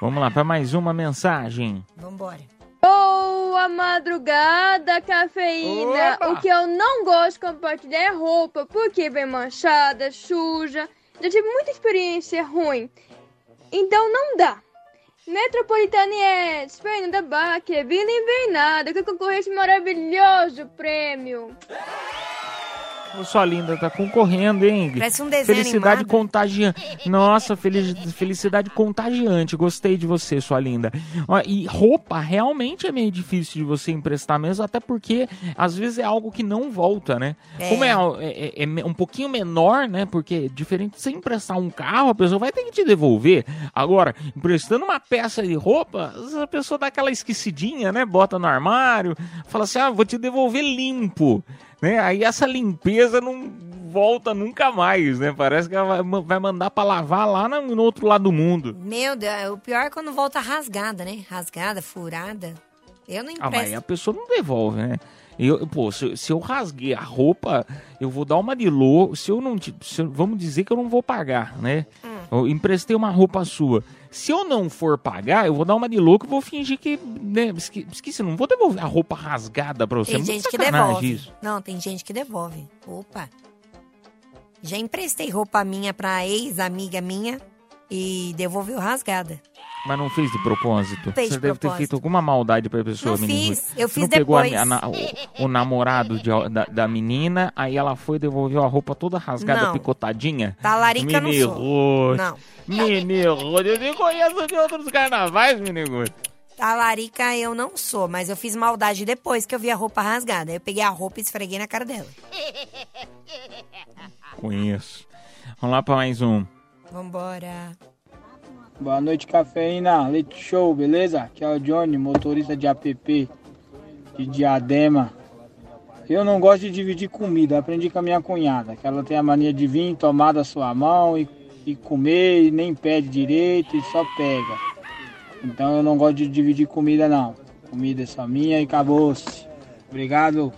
Vamos lá para mais uma mensagem. Vambora. Boa madrugada, cafeína! Opa! O que eu não gosto de compartilhar é roupa, porque vem manchada, suja. Já tive muita experiência ruim. Então não dá. Metropolitana Yes, Fernanda Barra, Kevin Invernada, que esse maravilhoso prêmio. Sua linda tá concorrendo, hein? Parece um desenho Felicidade animado. contagiante. Nossa, feliz- felicidade contagiante. Gostei de você, sua linda. Ó, e roupa realmente é meio difícil de você emprestar mesmo, até porque às vezes é algo que não volta, né? É. Como é, é- é- é um pouquinho menor, né? Porque diferente de você emprestar um carro, a pessoa vai ter que te devolver. Agora, emprestando uma peça de roupa, a pessoa dá aquela esquecidinha, né? Bota no armário, fala assim: ah, vou te devolver limpo. Né? Aí essa limpeza não volta nunca mais, né? Parece que ela vai, mandar pra lavar lá no, outro lado do mundo. Meu Deus, o pior é quando volta rasgada, né? Rasgada, furada. Eu não Ah, mas aí empresto. a pessoa não devolve, né? Eu, pô, se, se eu rasguei a roupa, eu vou dar uma de louco. Se eu não. se eu- vamos dizer que eu não vou pagar, né? Hum. Eu emprestei uma roupa sua. Se eu não for pagar, eu vou dar uma de louco e vou fingir que. Né, esque- esqueci, não vou devolver a roupa rasgada pra você. Tem gente que devolve. Isso. Não, tem gente que devolve. Opa. Já emprestei roupa minha pra ex-amiga minha e devolveu rasgada. Mas não fez de propósito. Fez você de deve ter propósito. feito alguma maldade pra pessoa, Não menina. fiz, eu Você fiz não pegou a- depois. a o, o namorado de- da, da menina, aí ela foi e devolveu a roupa toda rasgada, Não. picotadinha. Talarica não sou. Não. Ruth, eu te conheço de outros carnavais, Ruth. Talarica eu não sou, mas eu fiz maldade depois que eu vi a roupa rasgada. Eu peguei a roupa e esfreguei na cara dela. Conheço. Vamos lá pra mais um. Vambora. Boa noite, cafeína. Leite show, beleza? Aqui é o Johnny, motorista de app de Diadema. Eu não gosto de dividir comida. Aprendi com a minha cunhada, que ela tem a mania de vir, tomar da sua mão e, e comer, e nem pede direito e só pega. Então eu não gosto de dividir comida, não. Comida é só minha e acabou-se. Obrigado.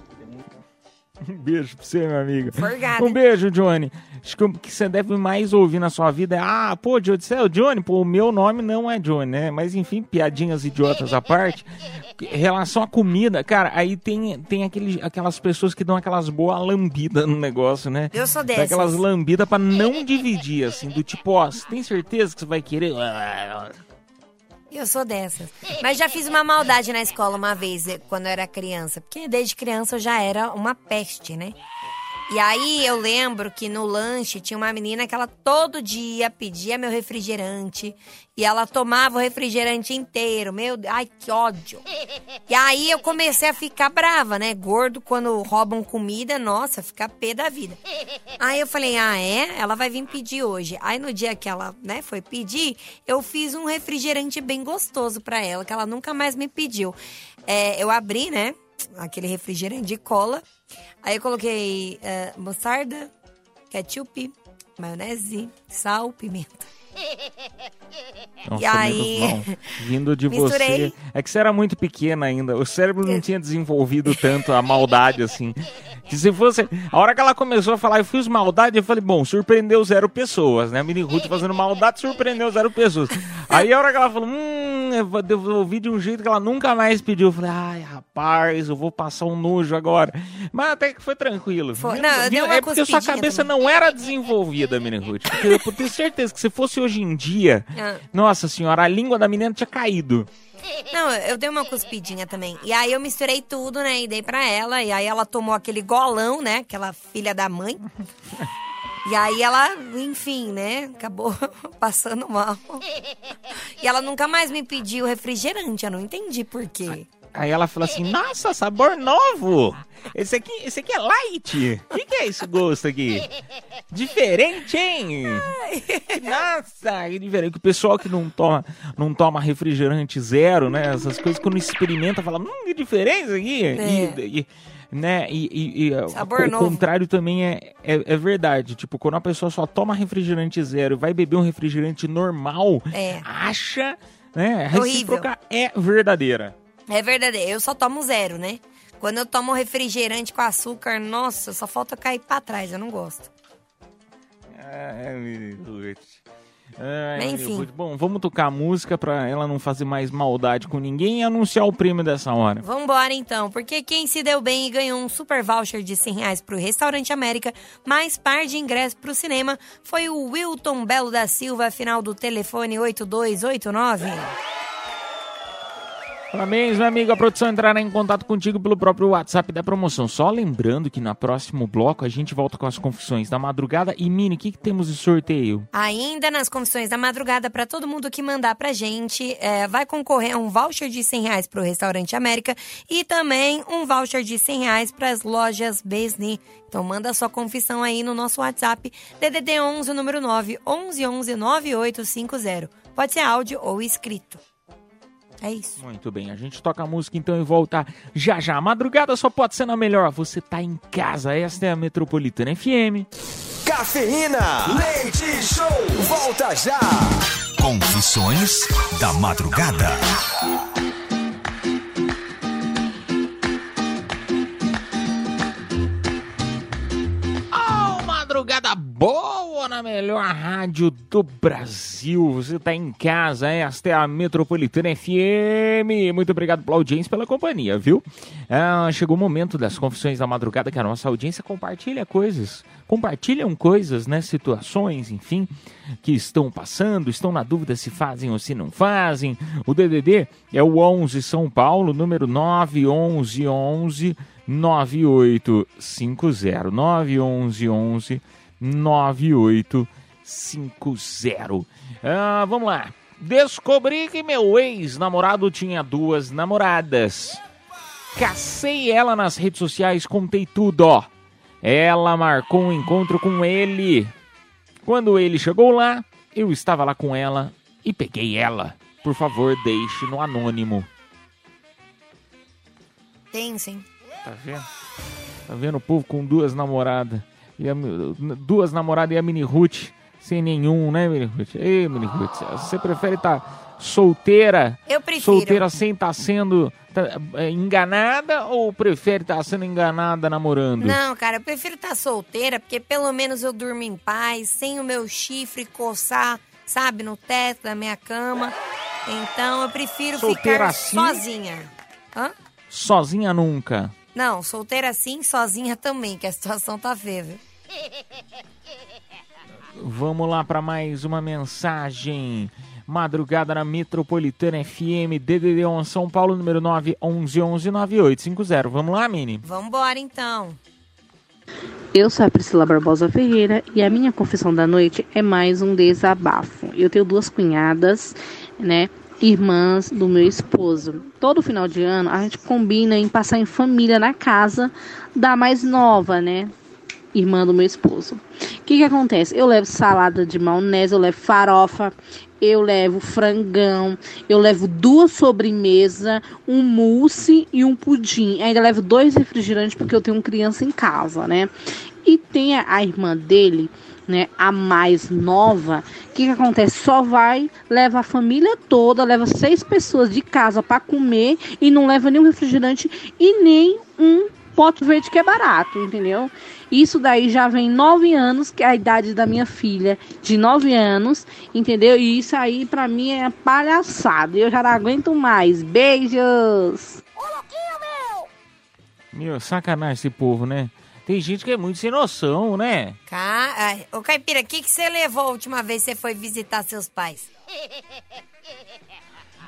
Um *laughs* beijo pra você, meu amigo. Forgada. Um beijo, Johnny. Acho que o que você deve mais ouvir na sua vida é: ah, pô, Johnny, você é o Johnny? Pô, o meu nome não é Johnny, né? Mas enfim, piadinhas idiotas à parte. Em relação à comida, cara, aí tem, tem aquele, aquelas pessoas que dão aquelas boas lambidas no negócio, né? Eu sou dessas. Aquelas lambidas pra não dividir, assim, do tipo, ó, você tem certeza que você vai querer? Eu sou dessas. Mas já fiz uma maldade na escola uma vez, quando eu era criança. Porque desde criança eu já era uma peste, né? E aí eu lembro que no lanche tinha uma menina que ela todo dia pedia meu refrigerante. E ela tomava o refrigerante inteiro. Meu Deus, ai que ódio. E aí eu comecei a ficar brava, né? Gordo, quando roubam comida, nossa, fica pé da vida. Aí eu falei, ah, é? Ela vai vir pedir hoje. Aí no dia que ela, né, foi pedir, eu fiz um refrigerante bem gostoso pra ela, que ela nunca mais me pediu. É, eu abri, né, aquele refrigerante de cola. Aí eu coloquei eh, mostarda, ketchup, maionese, sal, pimenta. Nossa, E aí- menos mal. Vindo de Misturei. você. É que você era muito pequena ainda. O cérebro não tinha desenvolvido tanto a maldade assim. Que se fosse. A hora que ela começou a falar, eu fiz maldade, eu falei, bom, surpreendeu zero pessoas, né? A Mini Ruth fazendo maldade surpreendeu zero pessoas. Aí a hora que ela falou, hum, eu vou devolver de um jeito que ela nunca mais pediu. Eu falei, ai, rapaz, eu vou passar um nojo agora. Mas até que foi tranquilo. Foi. Não, vindo- é porque sua cabeça também. não era desenvolvida, Mini Ruth. Porque eu tenho certeza que se fosse hoje em dia, Ah. nossa senhora, a língua da menina tinha caído. Não, eu dei uma cuspidinha também. E aí eu misturei tudo, né? E dei pra ela. E aí ela tomou aquele golão, né? Aquela filha da mãe. E aí ela, enfim, né? Acabou *laughs* passando mal. E ela nunca mais me pediu refrigerante. Eu não entendi por quê. Aí ela falou assim: Nossa, sabor novo! Esse aqui, esse aqui é light! O que, que é esse gosto aqui? Diferente, hein? Nossa, que diferente. O pessoal que não toma, não toma refrigerante zero, né? Essas coisas, quando experimenta, fala: Hum, que diferença aqui! É. E, e- né? E, e- e, o novo. contrário também é, é, é verdade. Tipo, quando a pessoa só toma refrigerante zero e vai beber um refrigerante normal, É. acha, né? A recíproca é verdadeira. É verdade, eu só tomo zero, né? Quando eu tomo refrigerante com açúcar, nossa, só falta cair pra trás. Eu não gosto. Ai, Mini Ruth. Ai, Mas Mini enfim. Bom, vamos tocar música pra ela não fazer mais maldade com ninguém e anunciar o prêmio dessa hora. Vambora então, porque quem se deu bem e ganhou um super voucher de 100 reais pro Restaurante América, mais par de ingresso pro cinema, foi o Wilton Belo da Silva, final do telefone 8289. Parabéns, meu amigo. A produção entrará em contato contigo pelo próprio WhatsApp da promoção. Só lembrando que no próximo bloco a gente volta com as confissões da madrugada. E, Mini, o que, que temos de sorteio? Ainda nas confissões da madrugada, para todo mundo que mandar pra gente, é, vai concorrer a um voucher de 100 reais pro Restaurante América e também um voucher de 100 reais pras lojas Besni. Então manda sua confissão aí no nosso WhatsApp, DDD 11, número 9, 11 11 9850. Pode ser áudio ou escrito. É isso. Muito bem, a gente toca a música então e volta já já. A madrugada só pode ser na melhor. Você tá em casa. Esta é a Metropolitana FM. Cafeína, leite show, volta já. Confissões da madrugada. Madrugada boa na melhor rádio do Brasil. Você tá em casa, esta é a Metropolitana FM. Muito obrigado pela audiência, pela companhia, viu? Ah, chegou o momento das confissões da madrugada que a nossa audiência compartilha coisas. Compartilham coisas, né? Situações, enfim, que estão passando, estão na dúvida se fazem ou se não fazem. O DDD é o 11 São Paulo, número 91111 9850 911 9850. Ah, vamos lá. Descobri que meu ex-namorado tinha duas namoradas. Cacei ela nas redes sociais, contei tudo, ó. Ela marcou um encontro com ele. Quando ele chegou lá, eu estava lá com ela e peguei ela. Por favor, deixe no anônimo. Tem, sim. Tá vendo? Tá vendo o povo com duas namoradas? E a, duas namoradas e a mini Ruth sem nenhum, né, mini Ruth? Ei, mini Ruth, você prefere estar tá solteira? Eu prefiro. Solteira sem estar tá sendo tá, é, enganada ou prefere estar tá sendo enganada namorando? Não, cara, eu prefiro estar tá solteira porque pelo menos eu durmo em paz, sem o meu chifre coçar, sabe, no teto da minha cama. Então eu prefiro solteira ficar assim? sozinha. Hã? Sozinha nunca. Não, solteira sim, sozinha também, que a situação tá feia, viu? Vamos lá para mais uma mensagem. Madrugada na Metropolitana FM, DDD 1 São Paulo, número 911-9850. Vamos lá, Mini? Vambora então. Eu sou a Priscila Barbosa Ferreira e a minha confissão da noite é mais um desabafo. Eu tenho duas cunhadas, né? Irmãs do meu esposo. Todo final de ano a gente combina em passar em família na casa da mais nova, né? Irmã do meu esposo. O que, que acontece? Eu levo salada de maionese, eu levo farofa, eu levo frangão, eu levo duas sobremesas, um mousse e um pudim. Ainda levo dois refrigerantes porque eu tenho criança em casa, né? E tem a, a irmã dele né, a mais nova, o que, que acontece? Só vai, leva a família toda, leva seis pessoas de casa para comer e não leva nenhum refrigerante e nem um pote verde que é barato, entendeu? Isso daí já vem nove anos, que é a idade da minha filha, de nove anos, entendeu? E isso aí para mim é palhaçada. Eu já não aguento mais. Beijos! Meu, sacanagem esse povo, né? Tem gente que é muito sem noção, né? Ca... Ô, Caipira, o que, que você levou a última vez que você foi visitar seus pais?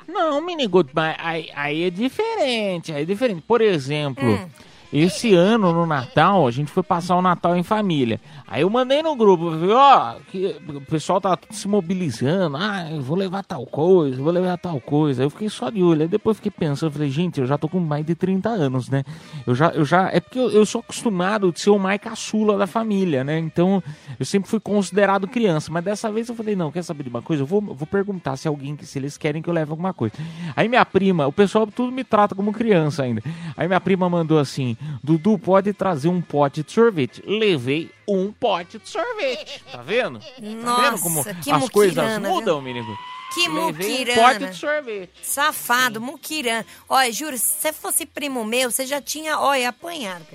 Não, Miniguto, mas aí, aí é diferente, aí é diferente. Por exemplo, Hum. Esse ano no Natal, a gente foi passar o Natal em família. Aí eu mandei no grupo, ó, que o pessoal tá se mobilizando, ah, eu vou levar tal coisa, vou levar tal coisa. Aí eu fiquei só de olho, aí depois fiquei pensando, falei, gente, eu já tô com mais de 30 anos, né? Eu já, eu já, é porque eu, eu sou acostumado de ser o mais caçula da família, né? Então, eu sempre fui considerado criança, mas dessa vez eu falei, não, quer saber de uma coisa? Eu vou, vou perguntar se alguém, se eles querem que eu leve alguma coisa. Aí minha prima, o pessoal tudo me trata como criança ainda. Aí minha prima mandou assim, Dudu, pode trazer um pote de sorvete. Levei um pote de sorvete. Tá vendo? tá vendo Nossa, como que as coisas muquirana, mudam, viu? menino? Que Levei um muquirana. pote de sorvete. Safado, muquirana. Olha, juro, se você fosse primo meu, você já tinha, olha, apanhado.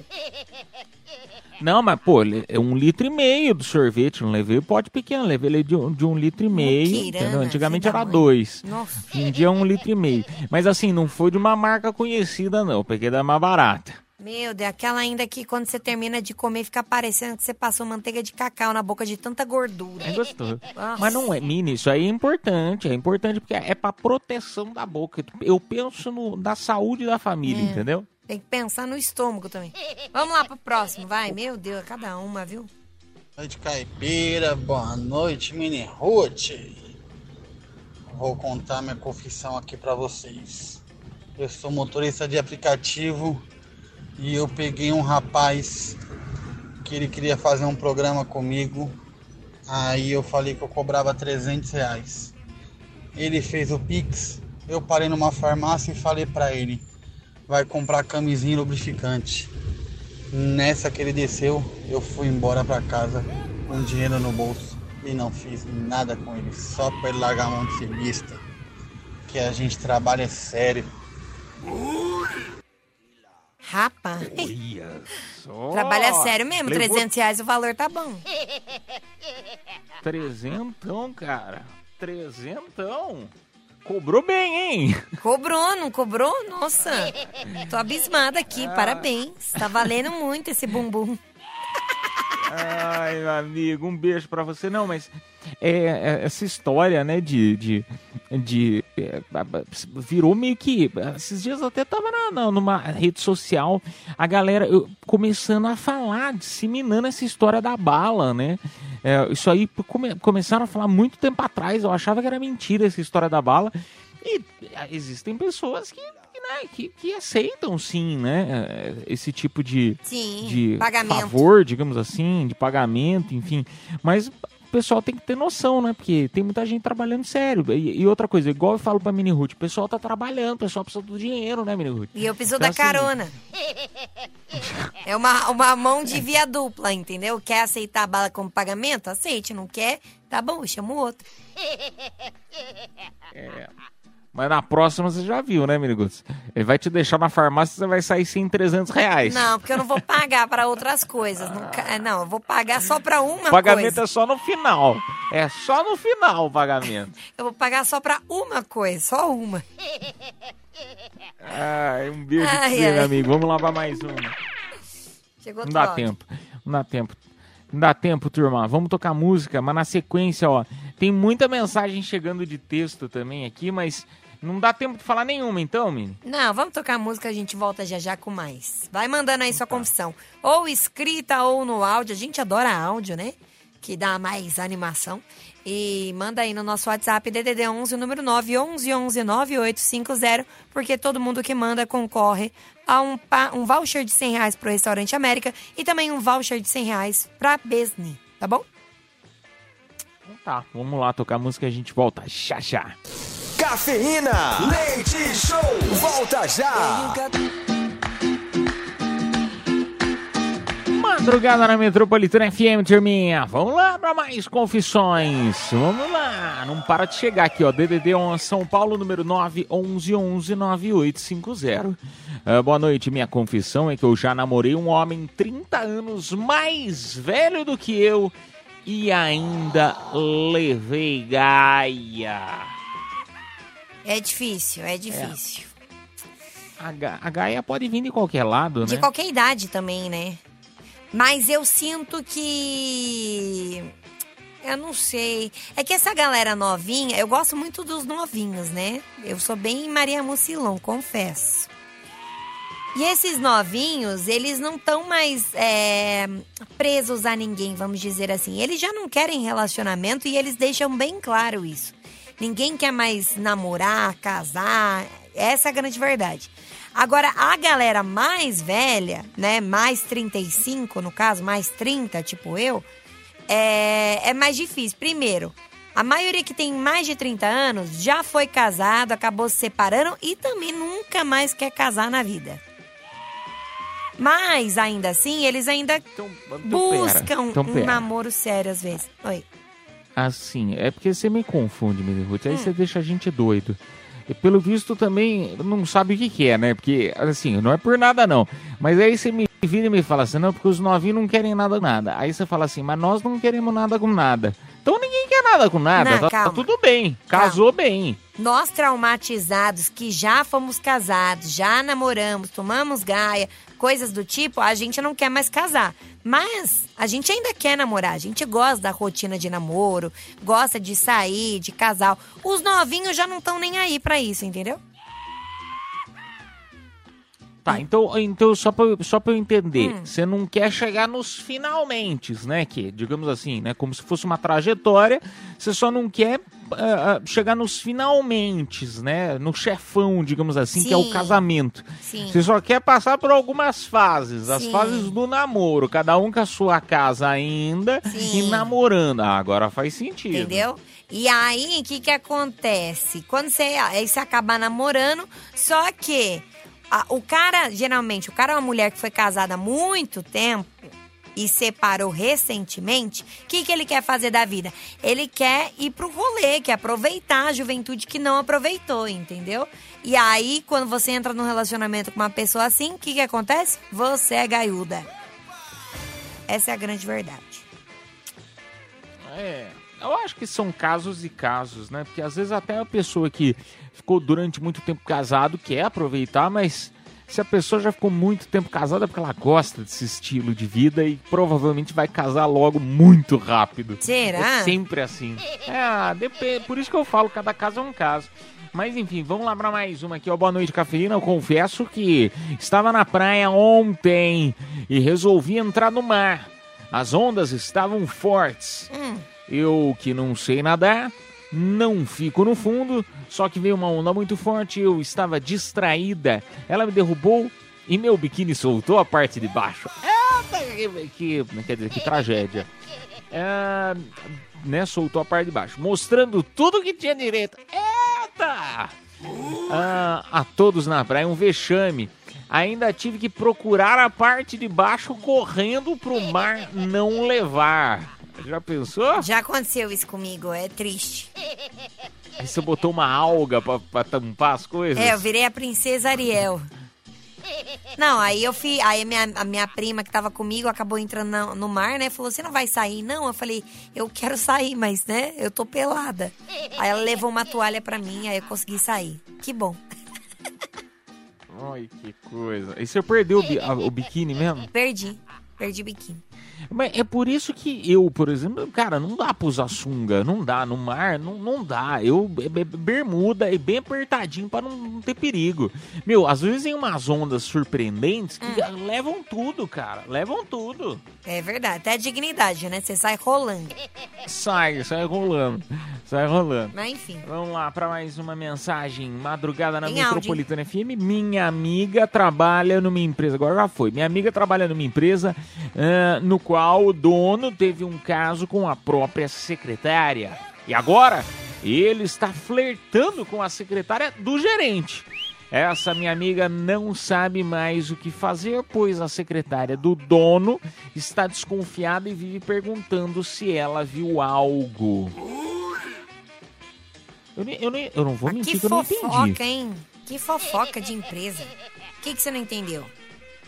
Não, mas, pô, é um litro e meio do sorvete. Não levei o pote pequeno, levei ele de um, de um litro e meio. Muquirana? Antigamente era mãe. dois. Nossa. Hoje em dia é um litro e meio. Mas assim, não foi de uma marca conhecida, não. Eu peguei da mais barata. Meu Deus, aquela ainda que quando você termina de comer fica parecendo que você passou manteiga de cacau na boca de tanta gordura. É gostoso. Nossa. Mas não é, Mini, isso aí é importante. É importante porque é pra proteção da boca. Eu penso no, da saúde da família, É. entendeu? Tem que pensar no estômago também. Vamos lá pro próximo, vai. Meu Deus, cada uma, viu? noite, caipira. Boa noite, mini Ruth. Vou contar minha confissão aqui pra vocês. Eu sou motorista de aplicativo e eu peguei um rapaz que ele queria fazer um programa comigo. Aí eu falei que eu cobrava 300 reais. Ele fez o Pix. Eu parei numa farmácia e falei pra ele: vai comprar camisinha lubrificante. Nessa que ele desceu, eu fui embora pra casa com dinheiro no bolso e não fiz nada com ele, só pra ele largar a mão de besta. Que a gente trabalha sério. Rapaz. Olha só. Trabalha sério mesmo, Levou 300 reais o valor tá bom. *laughs* Trezentão, cara. Trezentão. Cobrou bem, hein? Cobrou, não cobrou? Nossa, tô abismada aqui, Ah. parabéns. Tá valendo muito esse bumbum. Ai, meu amigo, um beijo pra você. Não, mas é, é, essa história, né, de. de, de virou meio que. Esses dias eu até tava na, na- numa rede social, a galera eu, começando a falar, disseminando essa história da bala, né? É, isso aí come- começaram a falar muito tempo atrás. Eu achava que era mentira essa história da bala. E é, existem pessoas que. que, né, que, que aceitam sim, né? é, Esse tipo de, Sim, de pagamento. favor, digamos assim, de pagamento, enfim. Mas pessoal tem que ter noção, né? Porque tem muita gente trabalhando sério. E, e outra coisa, igual eu falo pra Mini Ruth, o pessoal tá trabalhando, o pessoal precisa do dinheiro, né, Mini Ruth? E eu preciso Então, da assim, carona. *laughs* É uma, uma mão de via dupla, entendeu? Quer aceitar a bala como pagamento? Aceite. Não quer? Tá bom, chama o outro. É. Mas na próxima você já viu, né, Mini Ruth? Ele vai te deixar na farmácia, você vai sair sem 300 reais. Não, porque eu não vou pagar para outras coisas. Não, ca- não, eu vou pagar só para uma O pagamento coisa. é só no final. É só no final o pagamento. *laughs* Eu vou pagar só para uma coisa, só uma. Ai, um beijo pra Ai, você, ai. meu amigo. Vamos lá pra mais uma. Chegou Não dá tempo. Não dá tempo. Não dá tempo, turma. Vamos tocar música, mas na sequência, ó. Tem muita mensagem chegando de texto também aqui, mas não dá tempo de falar nenhuma, então, Mini. Não, vamos tocar música, a gente volta já já com mais. Vai mandando aí sua confissão. Ou escrita ou no áudio. A gente adora áudio, né? Que dá mais animação. E manda aí no nosso WhatsApp DDD 11, o número 9 11 11 9850, porque todo mundo que manda concorre a um, um voucher de 100 reais pro Restaurante América e também um voucher de 100 reais pra Besni, tá bom? Então tá, vamos lá tocar música e a gente volta. Já, já. Cafeína. Leite Show. Volta já. Madrugada na Metropolitana FM, turminha. Vamos lá para mais confissões. Vamos lá. Não para de chegar aqui, ó. DDD 11 São Paulo, número 9 11 11 9850. Ah, boa noite. Minha confissão é que eu já namorei um homem 30 anos mais velho do que eu e ainda levei gaia. É difícil, é difícil. A, ga- a gaia pode vir de qualquer lado, De né? qualquer idade também, né? Mas eu sinto que. Eu não sei. É que essa galera novinha, eu gosto muito dos novinhos, né? Eu sou bem Maria Mucilão, confesso. E esses novinhos, eles não estão mais é, presos a ninguém, vamos dizer assim. Eles já não querem relacionamento e eles deixam bem claro isso. Ninguém quer mais namorar, casar. Essa é a grande verdade. Agora, a galera mais velha, né? Mais 35, no caso, mais 30, tipo eu, é, é mais difícil. Primeiro, a maioria que tem mais de 30 anos já foi casado, acabou se separando e também nunca mais quer casar na vida. Mas, ainda assim, eles ainda buscam então um namoro sério às vezes. Oi. Assim, é porque você me confunde, Mini Ruth. Hum. Aí você deixa a gente doido. E pelo visto também não sabe o que, que é, né? Porque, assim, não é por nada não. Mas aí você me vira e me fala assim, não, porque os novinhos não querem nada com nada. Aí você fala assim, mas nós não queremos nada com nada. Então ninguém quer nada com nada. Não, tá, tá calma. tudo bem. Casou bem. Nós traumatizados que já fomos casados, já namoramos, tomamos gaia, coisas do tipo, a gente não quer mais casar. Mas a gente ainda quer namorar, a gente gosta da rotina de namoro, gosta de sair, de casal. Os novinhos já não estão nem aí pra isso, entendeu? Tá, então, então só, pra, eu- só pra eu entender, Hum. você não quer chegar nos finalmente, né? Que, digamos assim, né? Como se fosse uma trajetória, você só não quer ah, chegar nos finalmente, né? No chefão, digamos assim, que é o Sim. casamento. Sim. Você só quer passar por algumas fases, as Sim. fases do namoro, cada um com a sua casa ainda e namorando. Ah, agora faz sentido. Entendeu? E aí, o que que acontece? Quando você, aí você acaba namorando, só que a- o cara, geralmente, o cara é uma mulher que foi casada há muito tempo e separou recentemente, o que, que ele quer fazer da vida? Ele quer ir pro rolê, quer aproveitar a juventude que não aproveitou, entendeu? E aí, quando você entra num relacionamento com uma pessoa assim, o que, que acontece? Você é gaiuda. Essa é a grande verdade. É, eu acho que são casos e casos, né? Porque às vezes até a pessoa que ficou durante muito tempo casado quer aproveitar, mas se a pessoa já ficou muito tempo casada é porque ela gosta desse estilo de vida e provavelmente vai casar logo muito rápido. Será? É sempre assim. É, depende, por isso que eu falo, cada caso é um caso. Mas enfim, vamos lá para mais uma aqui, ó. Boa noite, cafeína. Eu confesso que estava na praia ontem e resolvi entrar no mar. As ondas estavam fortes. Eu que não sei nadar, não fico no fundo, só que veio uma onda muito forte, eu estava distraída. Ela me derrubou e meu biquíni soltou a parte de baixo. Eita, que, que, quer dizer, que tragédia. É, né, soltou a parte de baixo, mostrando tudo que tinha direito. Eita! Ah, a todos na praia, um vexame. Ainda tive que procurar a parte de baixo correndo pro mar não levar. Já pensou? Já aconteceu isso comigo, é triste. Aí você botou uma alga pra, pra tampar as coisas? É, eu virei a princesa Ariel. Não, aí eu fui. Aí a minha, a minha prima que tava comigo acabou entrando na- no mar, né? Falou: Você não vai sair? Não. Eu falei: Eu quero sair, mas, né? Eu tô pelada. Aí ela levou uma toalha pra mim, aí eu consegui sair. Que bom. Ai, que coisa. E você perdeu o, bi- a- o biquíni mesmo? Perdi. Perdi o biquíni. Mas é por isso que eu, por exemplo, cara, não dá pra usar sunga, não dá. No mar, não, não dá. Eu, be- be- bermuda e bem apertadinho pra não, não ter perigo. Meu, às vezes tem umas ondas surpreendentes que levam tudo, cara. Levam tudo. É verdade. Até a dignidade, né? Você sai rolando. Sai, sai rolando. Sai rolando. Mas enfim. Vamos lá para mais uma mensagem. Madrugada na Em Metropolitana FM. Minha amiga trabalha numa empresa. Agora já foi. Minha amiga trabalha numa empresa ah, no qual o dono teve um caso com a própria secretária. E agora ele está flertando com a secretária do gerente. Essa minha amiga não sabe mais o que fazer, pois a secretária do dono está desconfiada e vive perguntando se ela viu algo. Eu, eu, nem- eu não vou mentir Que que eu não fofoca, entendi. hein? Que fofoca de empresa. O que, que você não entendeu?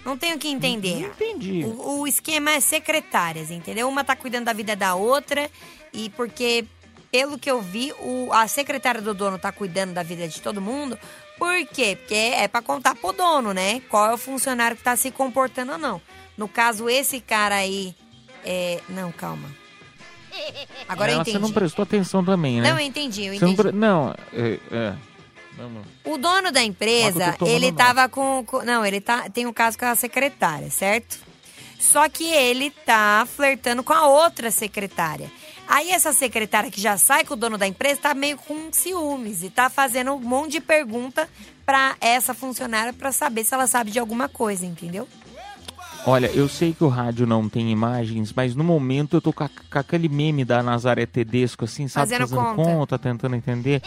Não tenho o que entender. Não entendi. O, o esquema é secretárias, entendeu? Uma tá cuidando da vida da outra e porque, pelo que eu vi, o, a secretária do dono tá cuidando da vida de todo mundo. Por quê? Porque é pra contar pro dono, né? Qual é o funcionário que tá se comportando ou não. No caso, esse cara aí. É... Não, calma. Agora eu entendi. Você não prestou atenção também, né? Não, eu entendi, eu Você não entendi. pre- Não, é. é. O dono da empresa, ele tava com, com- Não, ele tá, tem um caso com a secretária, certo? Só que ele tá flertando com a outra secretária. Aí essa secretária que já sai com o dono da empresa tá meio com ciúmes e tá fazendo um monte de pergunta pra essa funcionária pra saber se ela sabe de alguma coisa, entendeu? Olha, eu sei que o rádio não tem imagens, mas no momento eu tô com, a- com aquele meme da Nazaré Tedesco, assim, sabe? Fazendo Fazendo conta. conta, tentando entender.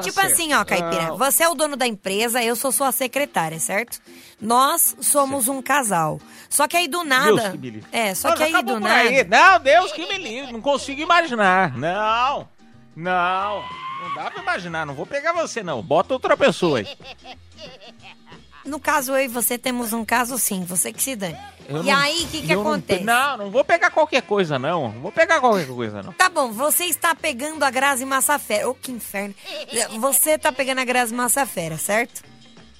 Tá tipo certo. assim, ó, Caipira, Ah, você é o dono da empresa, eu sou sua secretária, certo? Nós somos um casal. Só que aí do nada. Deus que me livre. É, só Não, que aí do nada. aí. Não, Deus que me livre, não consigo imaginar. Não, não, não dá pra imaginar, não vou pegar você não, bota outra pessoa aí. No caso, eu e você temos um caso sim, você que se dane. Eu e não- aí, o que, que acontece? Não, não vou pegar qualquer coisa não, não vou pegar qualquer coisa não. Tá bom, você está pegando a Grazi Massafera. Ô, que inferno. Você tá pegando a Grazi Massafera, certo?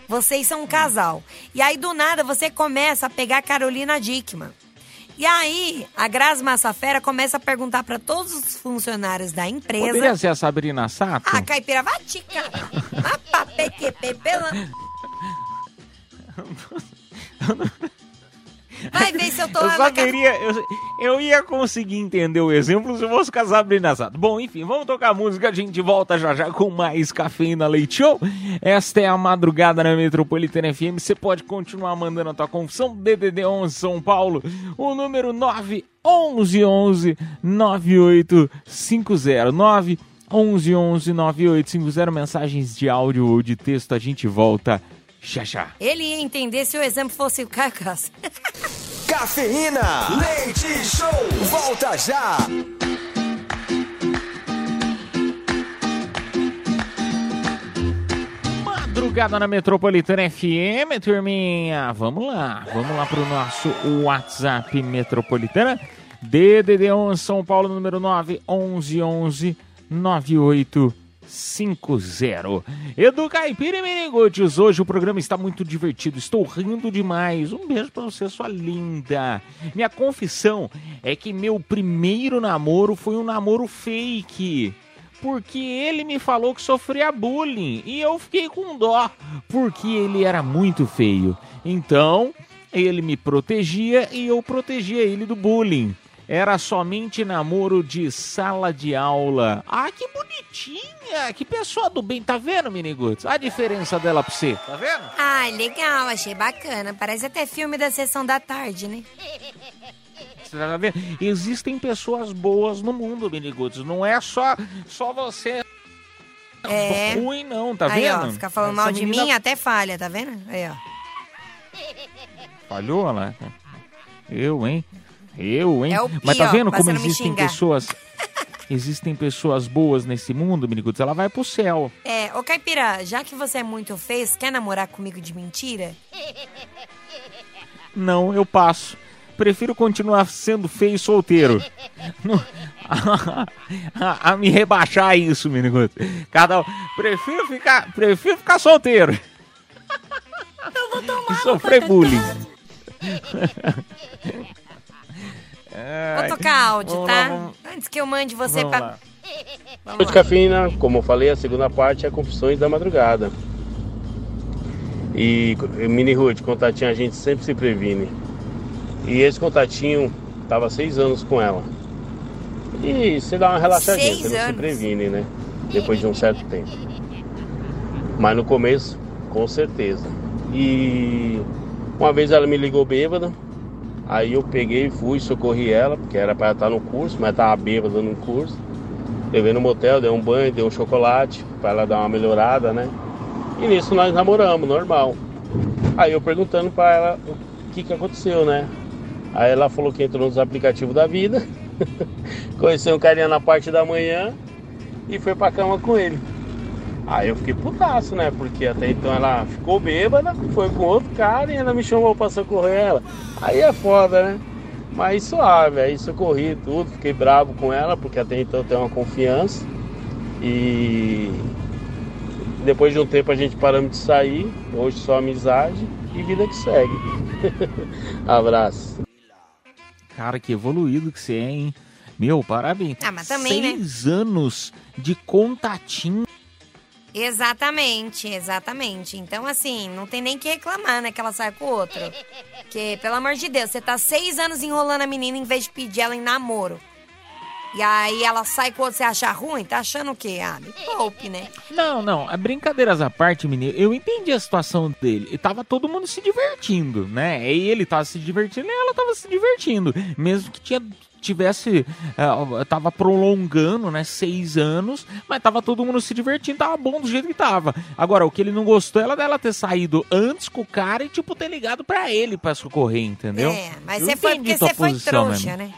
Vocês são um casal. E aí, do nada, você começa a pegar a Carolina Dickman. E aí, a Grazi Massafera começa a perguntar pra todos os funcionários da empresa. Poderia ser a Sabrina Sato? Ah, caipira, vai te *laughs* Vai ver se eu tô Eu só queria. Eu, eu ia conseguir entender o exemplo se eu fosse com a Sabrina Sato. Bom, enfim, vamos tocar música. A gente volta já já com mais Cafeína Leite Show. Esta é a madrugada na Metropolitana FM. Você pode continuar mandando a tua confissão. DDD 11 São Paulo. O número 911 9850. 911 9850. Mensagens de áudio ou de texto. A gente volta já já. Ele ia entender se o exemplo fosse o Caio Castro. Cafeína, leite show, volta já. Madrugada na Metropolitana FM, turminha. Vamos lá, vamos lá pro nosso WhatsApp Metropolitana. DDD 11 São Paulo, número 9 11 11 9850. Edu Caipira e hoje o programa está muito divertido, estou rindo demais. Um beijo pra você, sua linda. Minha confissão é que meu primeiro namoro foi um namoro fake porque ele me falou que sofria bullying e eu fiquei com dó, porque ele era muito feio. Então, ele me protegia e eu protegia ele do bullying. Era somente namoro de sala de aula. Ah, que bonitinha! Que pessoa do bem, tá vendo, Miniguts? A diferença dela pra você, tá vendo? Ai, legal, achei bacana. Parece até filme da sessão da tarde, né? *laughs* Você tá vendo? Existem pessoas boas no mundo, Miniguts. Não é só, só você É. ruim, não, tá Aí, vendo? ó, fica falando Essa mal de menina mim, até falha, tá vendo? Aí, ó. Falhou lá. Eu, hein? Eu, hein? É o Mas tá vendo como existem pessoas. *laughs* Existem pessoas boas nesse mundo, Miniguts? Ela vai pro céu. É, ô Caipira, já que você é muito feio, quer namorar comigo de mentira? *laughs* Não, eu passo. Prefiro continuar sendo feio e solteiro. Não- a, *laughs* a me rebaixar a isso, Miniguts. Cada um. Prefiro ficar, prefiro ficar solteiro. e sofrer bullying. Vou tocar áudio, vamos tá? lá, vamos- Antes que eu mande você Vamos pra. lá. Vamos Noite Cafeína, como eu falei, a segunda parte é Confissões da Madrugada. E eh, Mini Ruth, contatinho a gente sempre se previne. E esse contatinho tava seis anos com ela. E você dá uma relaxadinha, Seis você não se anos? previne, né? Depois de um certo tempo. Mas no começo, com certeza. E uma vez ela me ligou bêbada. Aí eu peguei, fui, socorri ela, porque era para estar no curso, mas tava bêbada no curso. Levei no motel, dei um banho, dei um chocolate para ela dar uma melhorada, né? E nisso nós namoramos, normal. Aí eu perguntando para ela o que que aconteceu, né? Aí ela falou que entrou nos aplicativos da vida, *laughs* conheceu um carinha na parte da manhã e foi pra cama com ele. Aí eu fiquei putaço, né? Porque até então ela ficou bêbada, foi com outro cara e ainda me chamou pra socorrer ela. Aí é foda, né? Mas suave, aí socorri tudo, fiquei bravo com ela, porque até então eu tenho uma confiança. E depois de um tempo a gente paramos de sair, hoje só amizade e vida que segue. *laughs* Abraço. Cara, que evoluído que você é, hein? Meu, parabéns. Ah, mas também, né? Seis anos de contatinho. Exatamente, exatamente. Então, assim, não tem nem que reclamar, né? Que ela sai com o outro. Porque, pelo amor de Deus, você tá seis anos enrolando a menina em vez de pedir ela em namoro. E aí ela sai com o outro, você acha ruim? Tá achando o quê? Ah, me poupe, né? Não, não, é brincadeiras à parte, menino. Eu entendi a situação dele. E tava todo mundo se divertindo, né? E ele tava se divertindo e ela tava se divertindo. Mesmo que tinha tivesse eh, tava prolongando, né, seis anos, mas tava todo mundo se divertindo, tava bom do jeito que tava. Agora, o que ele não gostou era dela ter saído antes com o cara e, tipo, ter ligado pra ele pra socorrer, entendeu? É, mas você foi porque você foi trouxa, mesmo. né?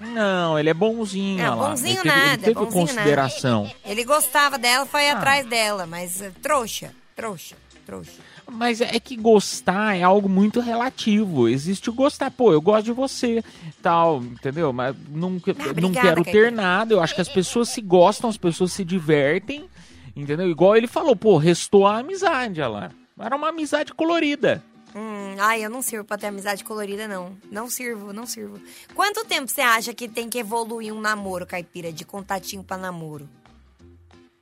Não, ele é bonzinho, Não, lá. bonzinho ele teve, ele nada, teve consideração. Ele gostava dela, foi Ah. atrás dela, mas eh, trouxa, trouxa, trouxa. Mas é que gostar é algo muito relativo. Existe o gostar, pô, eu gosto de você, tal, entendeu? Mas não, que- não obrigada, quero ter nada. Eu acho que as pessoas se gostam, as pessoas se divertem, entendeu? Igual ele falou, pô, restou a amizade, lá. Era uma amizade colorida. Hum, ai, eu não sirvo pra ter amizade colorida, não. Não sirvo, não sirvo. Quanto tempo você acha que tem que evoluir um namoro, caipira, de contatinho pra namoro?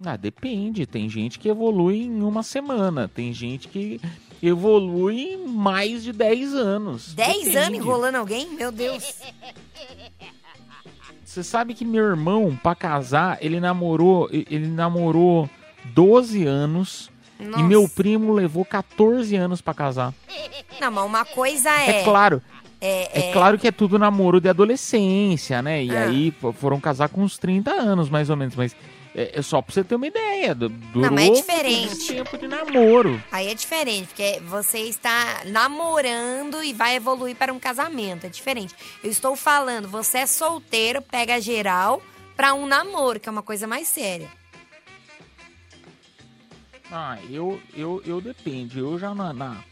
Ah, depende. Tem gente que evolui em uma semana. Tem gente que evolui em mais de 10 anos. Dez Depende. anos enrolando alguém? Meu Deus. Você sabe que meu irmão, pra casar, ele namorou, ele namorou 12 anos e Nossa. meu primo levou 14 anos pra casar. Não, mas uma coisa é... É, claro. É, É, claro que é tudo namoro de adolescência, né? E Ah. aí foram casar com uns 30 anos, mais ou menos. Mas é, é só pra você ter uma ideia. du- Durou Não, mas é diferente. tempo de namoro. Aí é diferente, porque você está namorando e vai evoluir para um casamento. É diferente. Eu estou falando, você é solteiro, pega geral pra um namoro, que é uma coisa mais séria. Ah, eu, eu, eu depende. Eu já na, na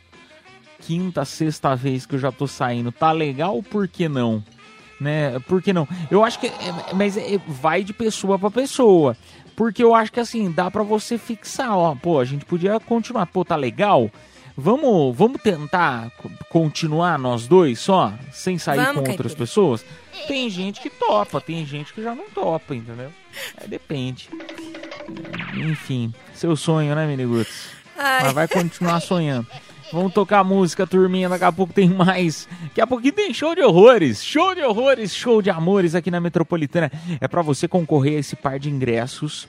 quinta, sexta vez que eu já tô saindo, tá legal, por que não? Né? Por que não? Eu acho que. é- mas é- vai de pessoa pra pessoa. Porque eu acho que assim, dá pra você fixar, ó. Pô, a gente podia continuar. Pô, tá legal? Vamos, vamos tentar co- continuar nós dois só? Sem sair Vamos, com outras Caipira. pessoas? Tem gente que topa, tem gente que já não topa, entendeu? É, depende. Enfim, seu sonho, né, Miniguts? Mas vai continuar sonhando. *laughs* Vamos tocar música, turminha. Daqui a pouco tem mais. Daqui a pouquinho tem show de horrores. Show de horrores, show de amores aqui na Metropolitana. É pra você concorrer a esse par de ingressos.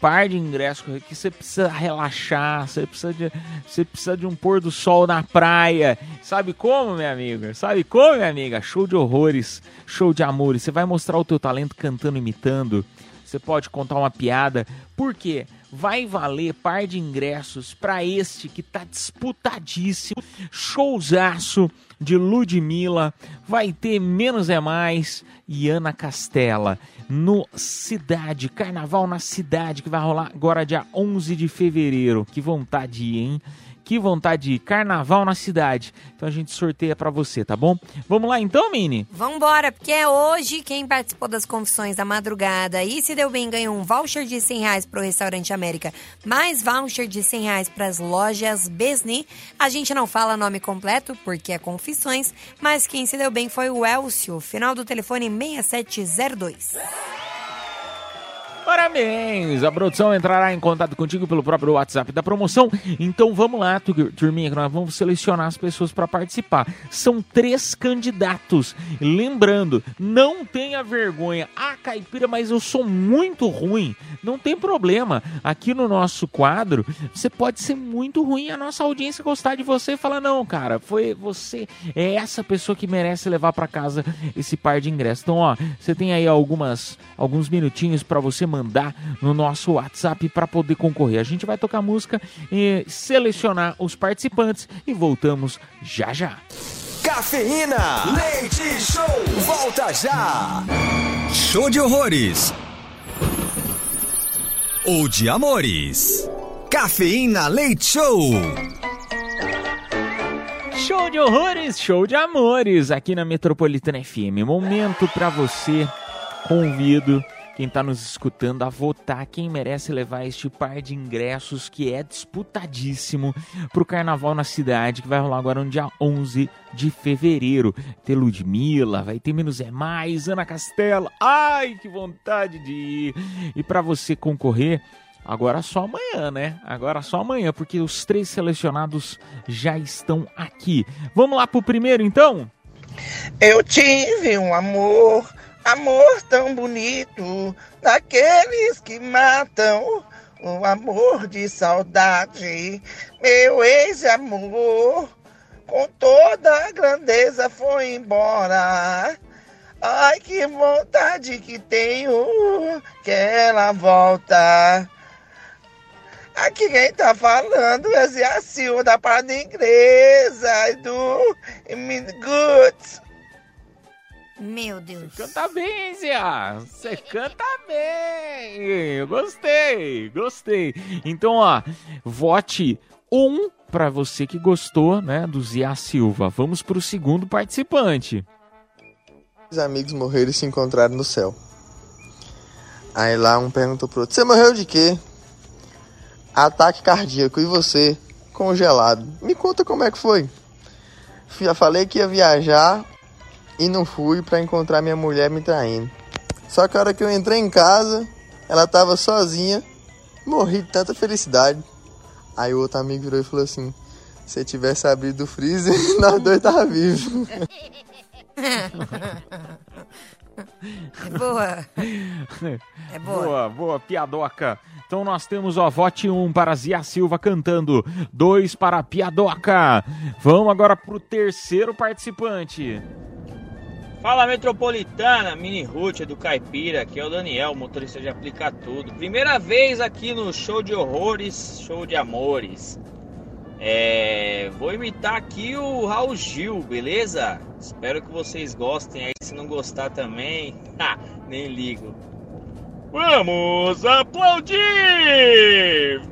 Par de ingressos que você precisa relaxar. Você precisa de, você precisa de um pôr do sol na praia. Sabe como, minha amiga? Sabe como, minha amiga? Show de horrores, show de amores. Você vai mostrar o teu talento cantando, imitando. Você pode contar uma piada. Por quê? Vai valer par de ingressos para este que tá disputadíssimo. Showzaço de Ludmilla. Vai ter Menos é Mais e Ana Castela. No Cidade, Carnaval na Cidade, que vai rolar agora dia 11 de fevereiro. Que vontade, hein? Que vontade de. Carnaval na Cidade. Então a gente sorteia para você, tá bom? Vamos lá então, Mini? Vambora, porque é hoje quem participou das confissões da madrugada e se deu bem ganhou um voucher de 100 reais pro Restaurante América, mais voucher de 100 reais pras lojas Besni. A gente não fala nome completo porque é confissões, mas quem se deu bem foi o Elcio, final do telefone 6702. Parabéns! A produção entrará em contato contigo pelo próprio WhatsApp da promoção. Então vamos lá, tu- turminha, que nós vamos selecionar as pessoas para participar. São três candidatos. Lembrando, não tenha vergonha. Ah, caipira, mas eu sou muito ruim. Não tem problema. Aqui no nosso quadro, você pode ser muito ruim. A nossa audiência gostar de você e falar: não, cara, foi você, é essa pessoa que merece levar para casa esse par de ingressos. Então, ó, você tem aí algumas, alguns minutinhos para você mandar no nosso WhatsApp para poder concorrer. A gente vai tocar música e selecionar os participantes e voltamos já já. Cafeína, leite show, volta já. Show de horrores. Ou de amores. Cafeína Leite Show. Show de horrores, show de amores aqui na Metropolitana FM. Momento pra você. Convido quem tá nos escutando a votar quem merece levar este par de ingressos que é disputadíssimo pro Carnaval na cidade, que vai rolar agora no dia 11 de fevereiro. Ter Ludmilla, vai ter Menos é Mais, Ana Castela. Ai, que vontade de ir. E pra você concorrer, Agora só amanhã, né? Agora só amanhã, porque os três selecionados já estão aqui. Vamos lá pro primeiro, então? Eu tive um amor, amor tão bonito, daqueles que matam, um amor de saudade, meu ex-amor, com toda a grandeza foi embora. Ai, que vontade que tenho que ela volta. Aqui quem tá falando é a Silva da Parada Inglesa do Good. Meu Deus. Canta bem, Zé. Você canta bem. Eu gostei, gostei. Então, ó, vote um pra você que gostou, né, do Zé Silva. Vamos pro segundo participante. Os amigos morreram e se encontraram no céu. Aí lá um perguntou pro outro: Você morreu de quê? Ataque cardíaco. E você? Congelado. Me conta como é que foi. Já falei que ia viajar e não fui pra encontrar minha mulher me traindo. Só que a hora que eu entrei em casa, ela tava sozinha. Morri de tanta felicidade. Aí o outro amigo virou e falou assim: Se tivesse abrido o freezer, *laughs* nós dois tava vivos. É boa. É boa. Boa, boa, piadoca. Então nós temos, ó, vote 1 um para Zia Silva cantando, 2 para Piadoca. Vamos agora pro terceiro participante. Fala Metropolitana, Mini Ruth do Caipira, aqui é o Daniel, motorista de aplicar tudo. Primeira vez aqui no show de horrores, show de amores. É, vou imitar aqui o Raul Gil, beleza? Espero que vocês gostem aí, se não gostar também, *laughs* nem ligo. Vamos aplaudir!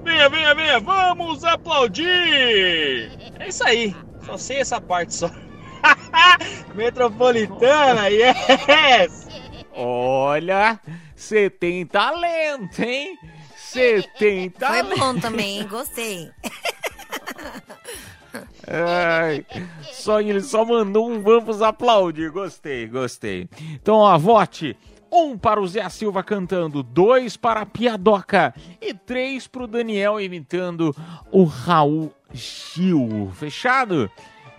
Venha, venha, venha, vamos aplaudir! É isso aí, só sei essa parte só. *laughs* Metropolitana, yes! Olha, você tem talento, hein? Você tem Foi talento. bom também, hein? Gostei. Ai, só ele só mandou um vamos aplaudir. Gostei, gostei. Então, ó, vote. Um para o Zé Silva cantando, dois para a Piadoca e três para o Daniel imitando o Raul Gil. Fechado?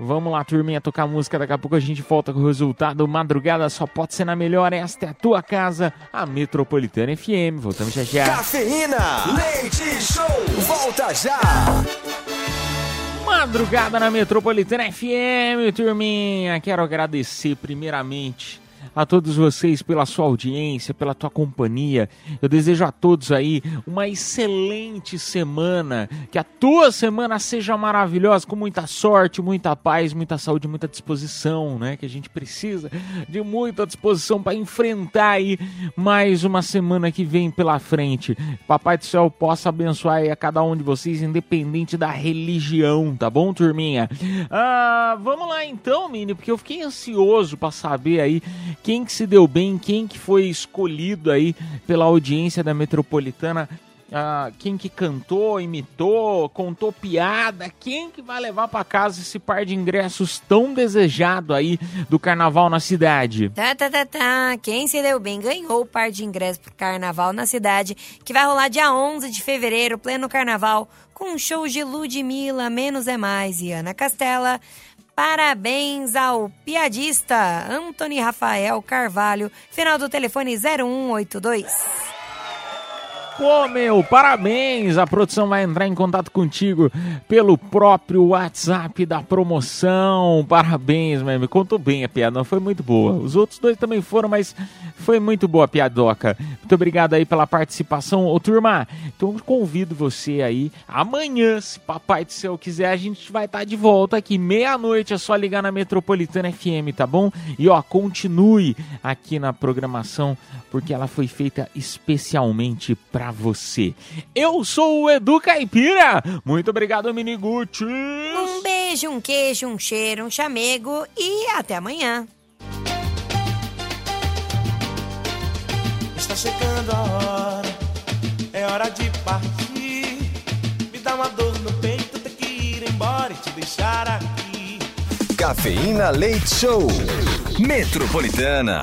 Vamos lá, turminha, tocar música. Daqui a pouco a gente volta com o resultado. Madrugada só pode ser na melhor. Esta é a tua casa, a Metropolitana FM. Voltamos já já. Cafeína, leite show, volta já. Madrugada na Metropolitana FM, turminha. Quero agradecer primeiramente a todos vocês pela sua audiência, pela tua companhia. Eu desejo a todos aí uma excelente semana, que a tua semana seja maravilhosa, com muita sorte, muita paz, muita saúde, muita disposição, né? Que a gente precisa de muita disposição para enfrentar aí mais uma semana que vem pela frente. Papai do céu possa abençoar aí a cada um de vocês, independente da religião, tá bom, turminha? Ah, vamos lá então, Mini, porque eu fiquei ansioso para saber aí quem que se deu bem, quem que foi escolhido aí pela audiência da Metropolitana. ah, quem que cantou, imitou, contou piada, quem que vai levar para casa esse par de ingressos tão desejado aí do carnaval na cidade? Tá, tá, tá, tá. Quem se deu bem ganhou o par de ingressos pro carnaval na cidade, que vai rolar dia 11 de fevereiro, pleno carnaval, com shows de Ludmilla, Menos é Mais e Ana Castela. Parabéns ao piadista Anthony Rafael Carvalho, final do telefone 0182. Pô, meu, parabéns! A produção vai entrar em contato contigo pelo próprio WhatsApp da promoção. Parabéns, meu. Me contou bem a piada, não foi muito boa. Os outros dois também foram, mas foi muito boa a piadoca. Muito obrigado aí pela participação. Ô, turma, então convido você aí. Amanhã, se papai do céu quiser, a gente vai estar de volta aqui. Meia-noite é só ligar na Metropolitana FM, tá bom? E ó, continue aqui na programação, porque ela foi feita especialmente você. Eu sou o Edu Caipira. Muito obrigado, Miniguts. Um beijo, um queijo, um cheiro, um chamego e até amanhã. Está chegando a hora, é hora de partir. Me dá uma dor no peito, ter que ir embora e te deixar aqui. Cafeína Leite Show. Metropolitana.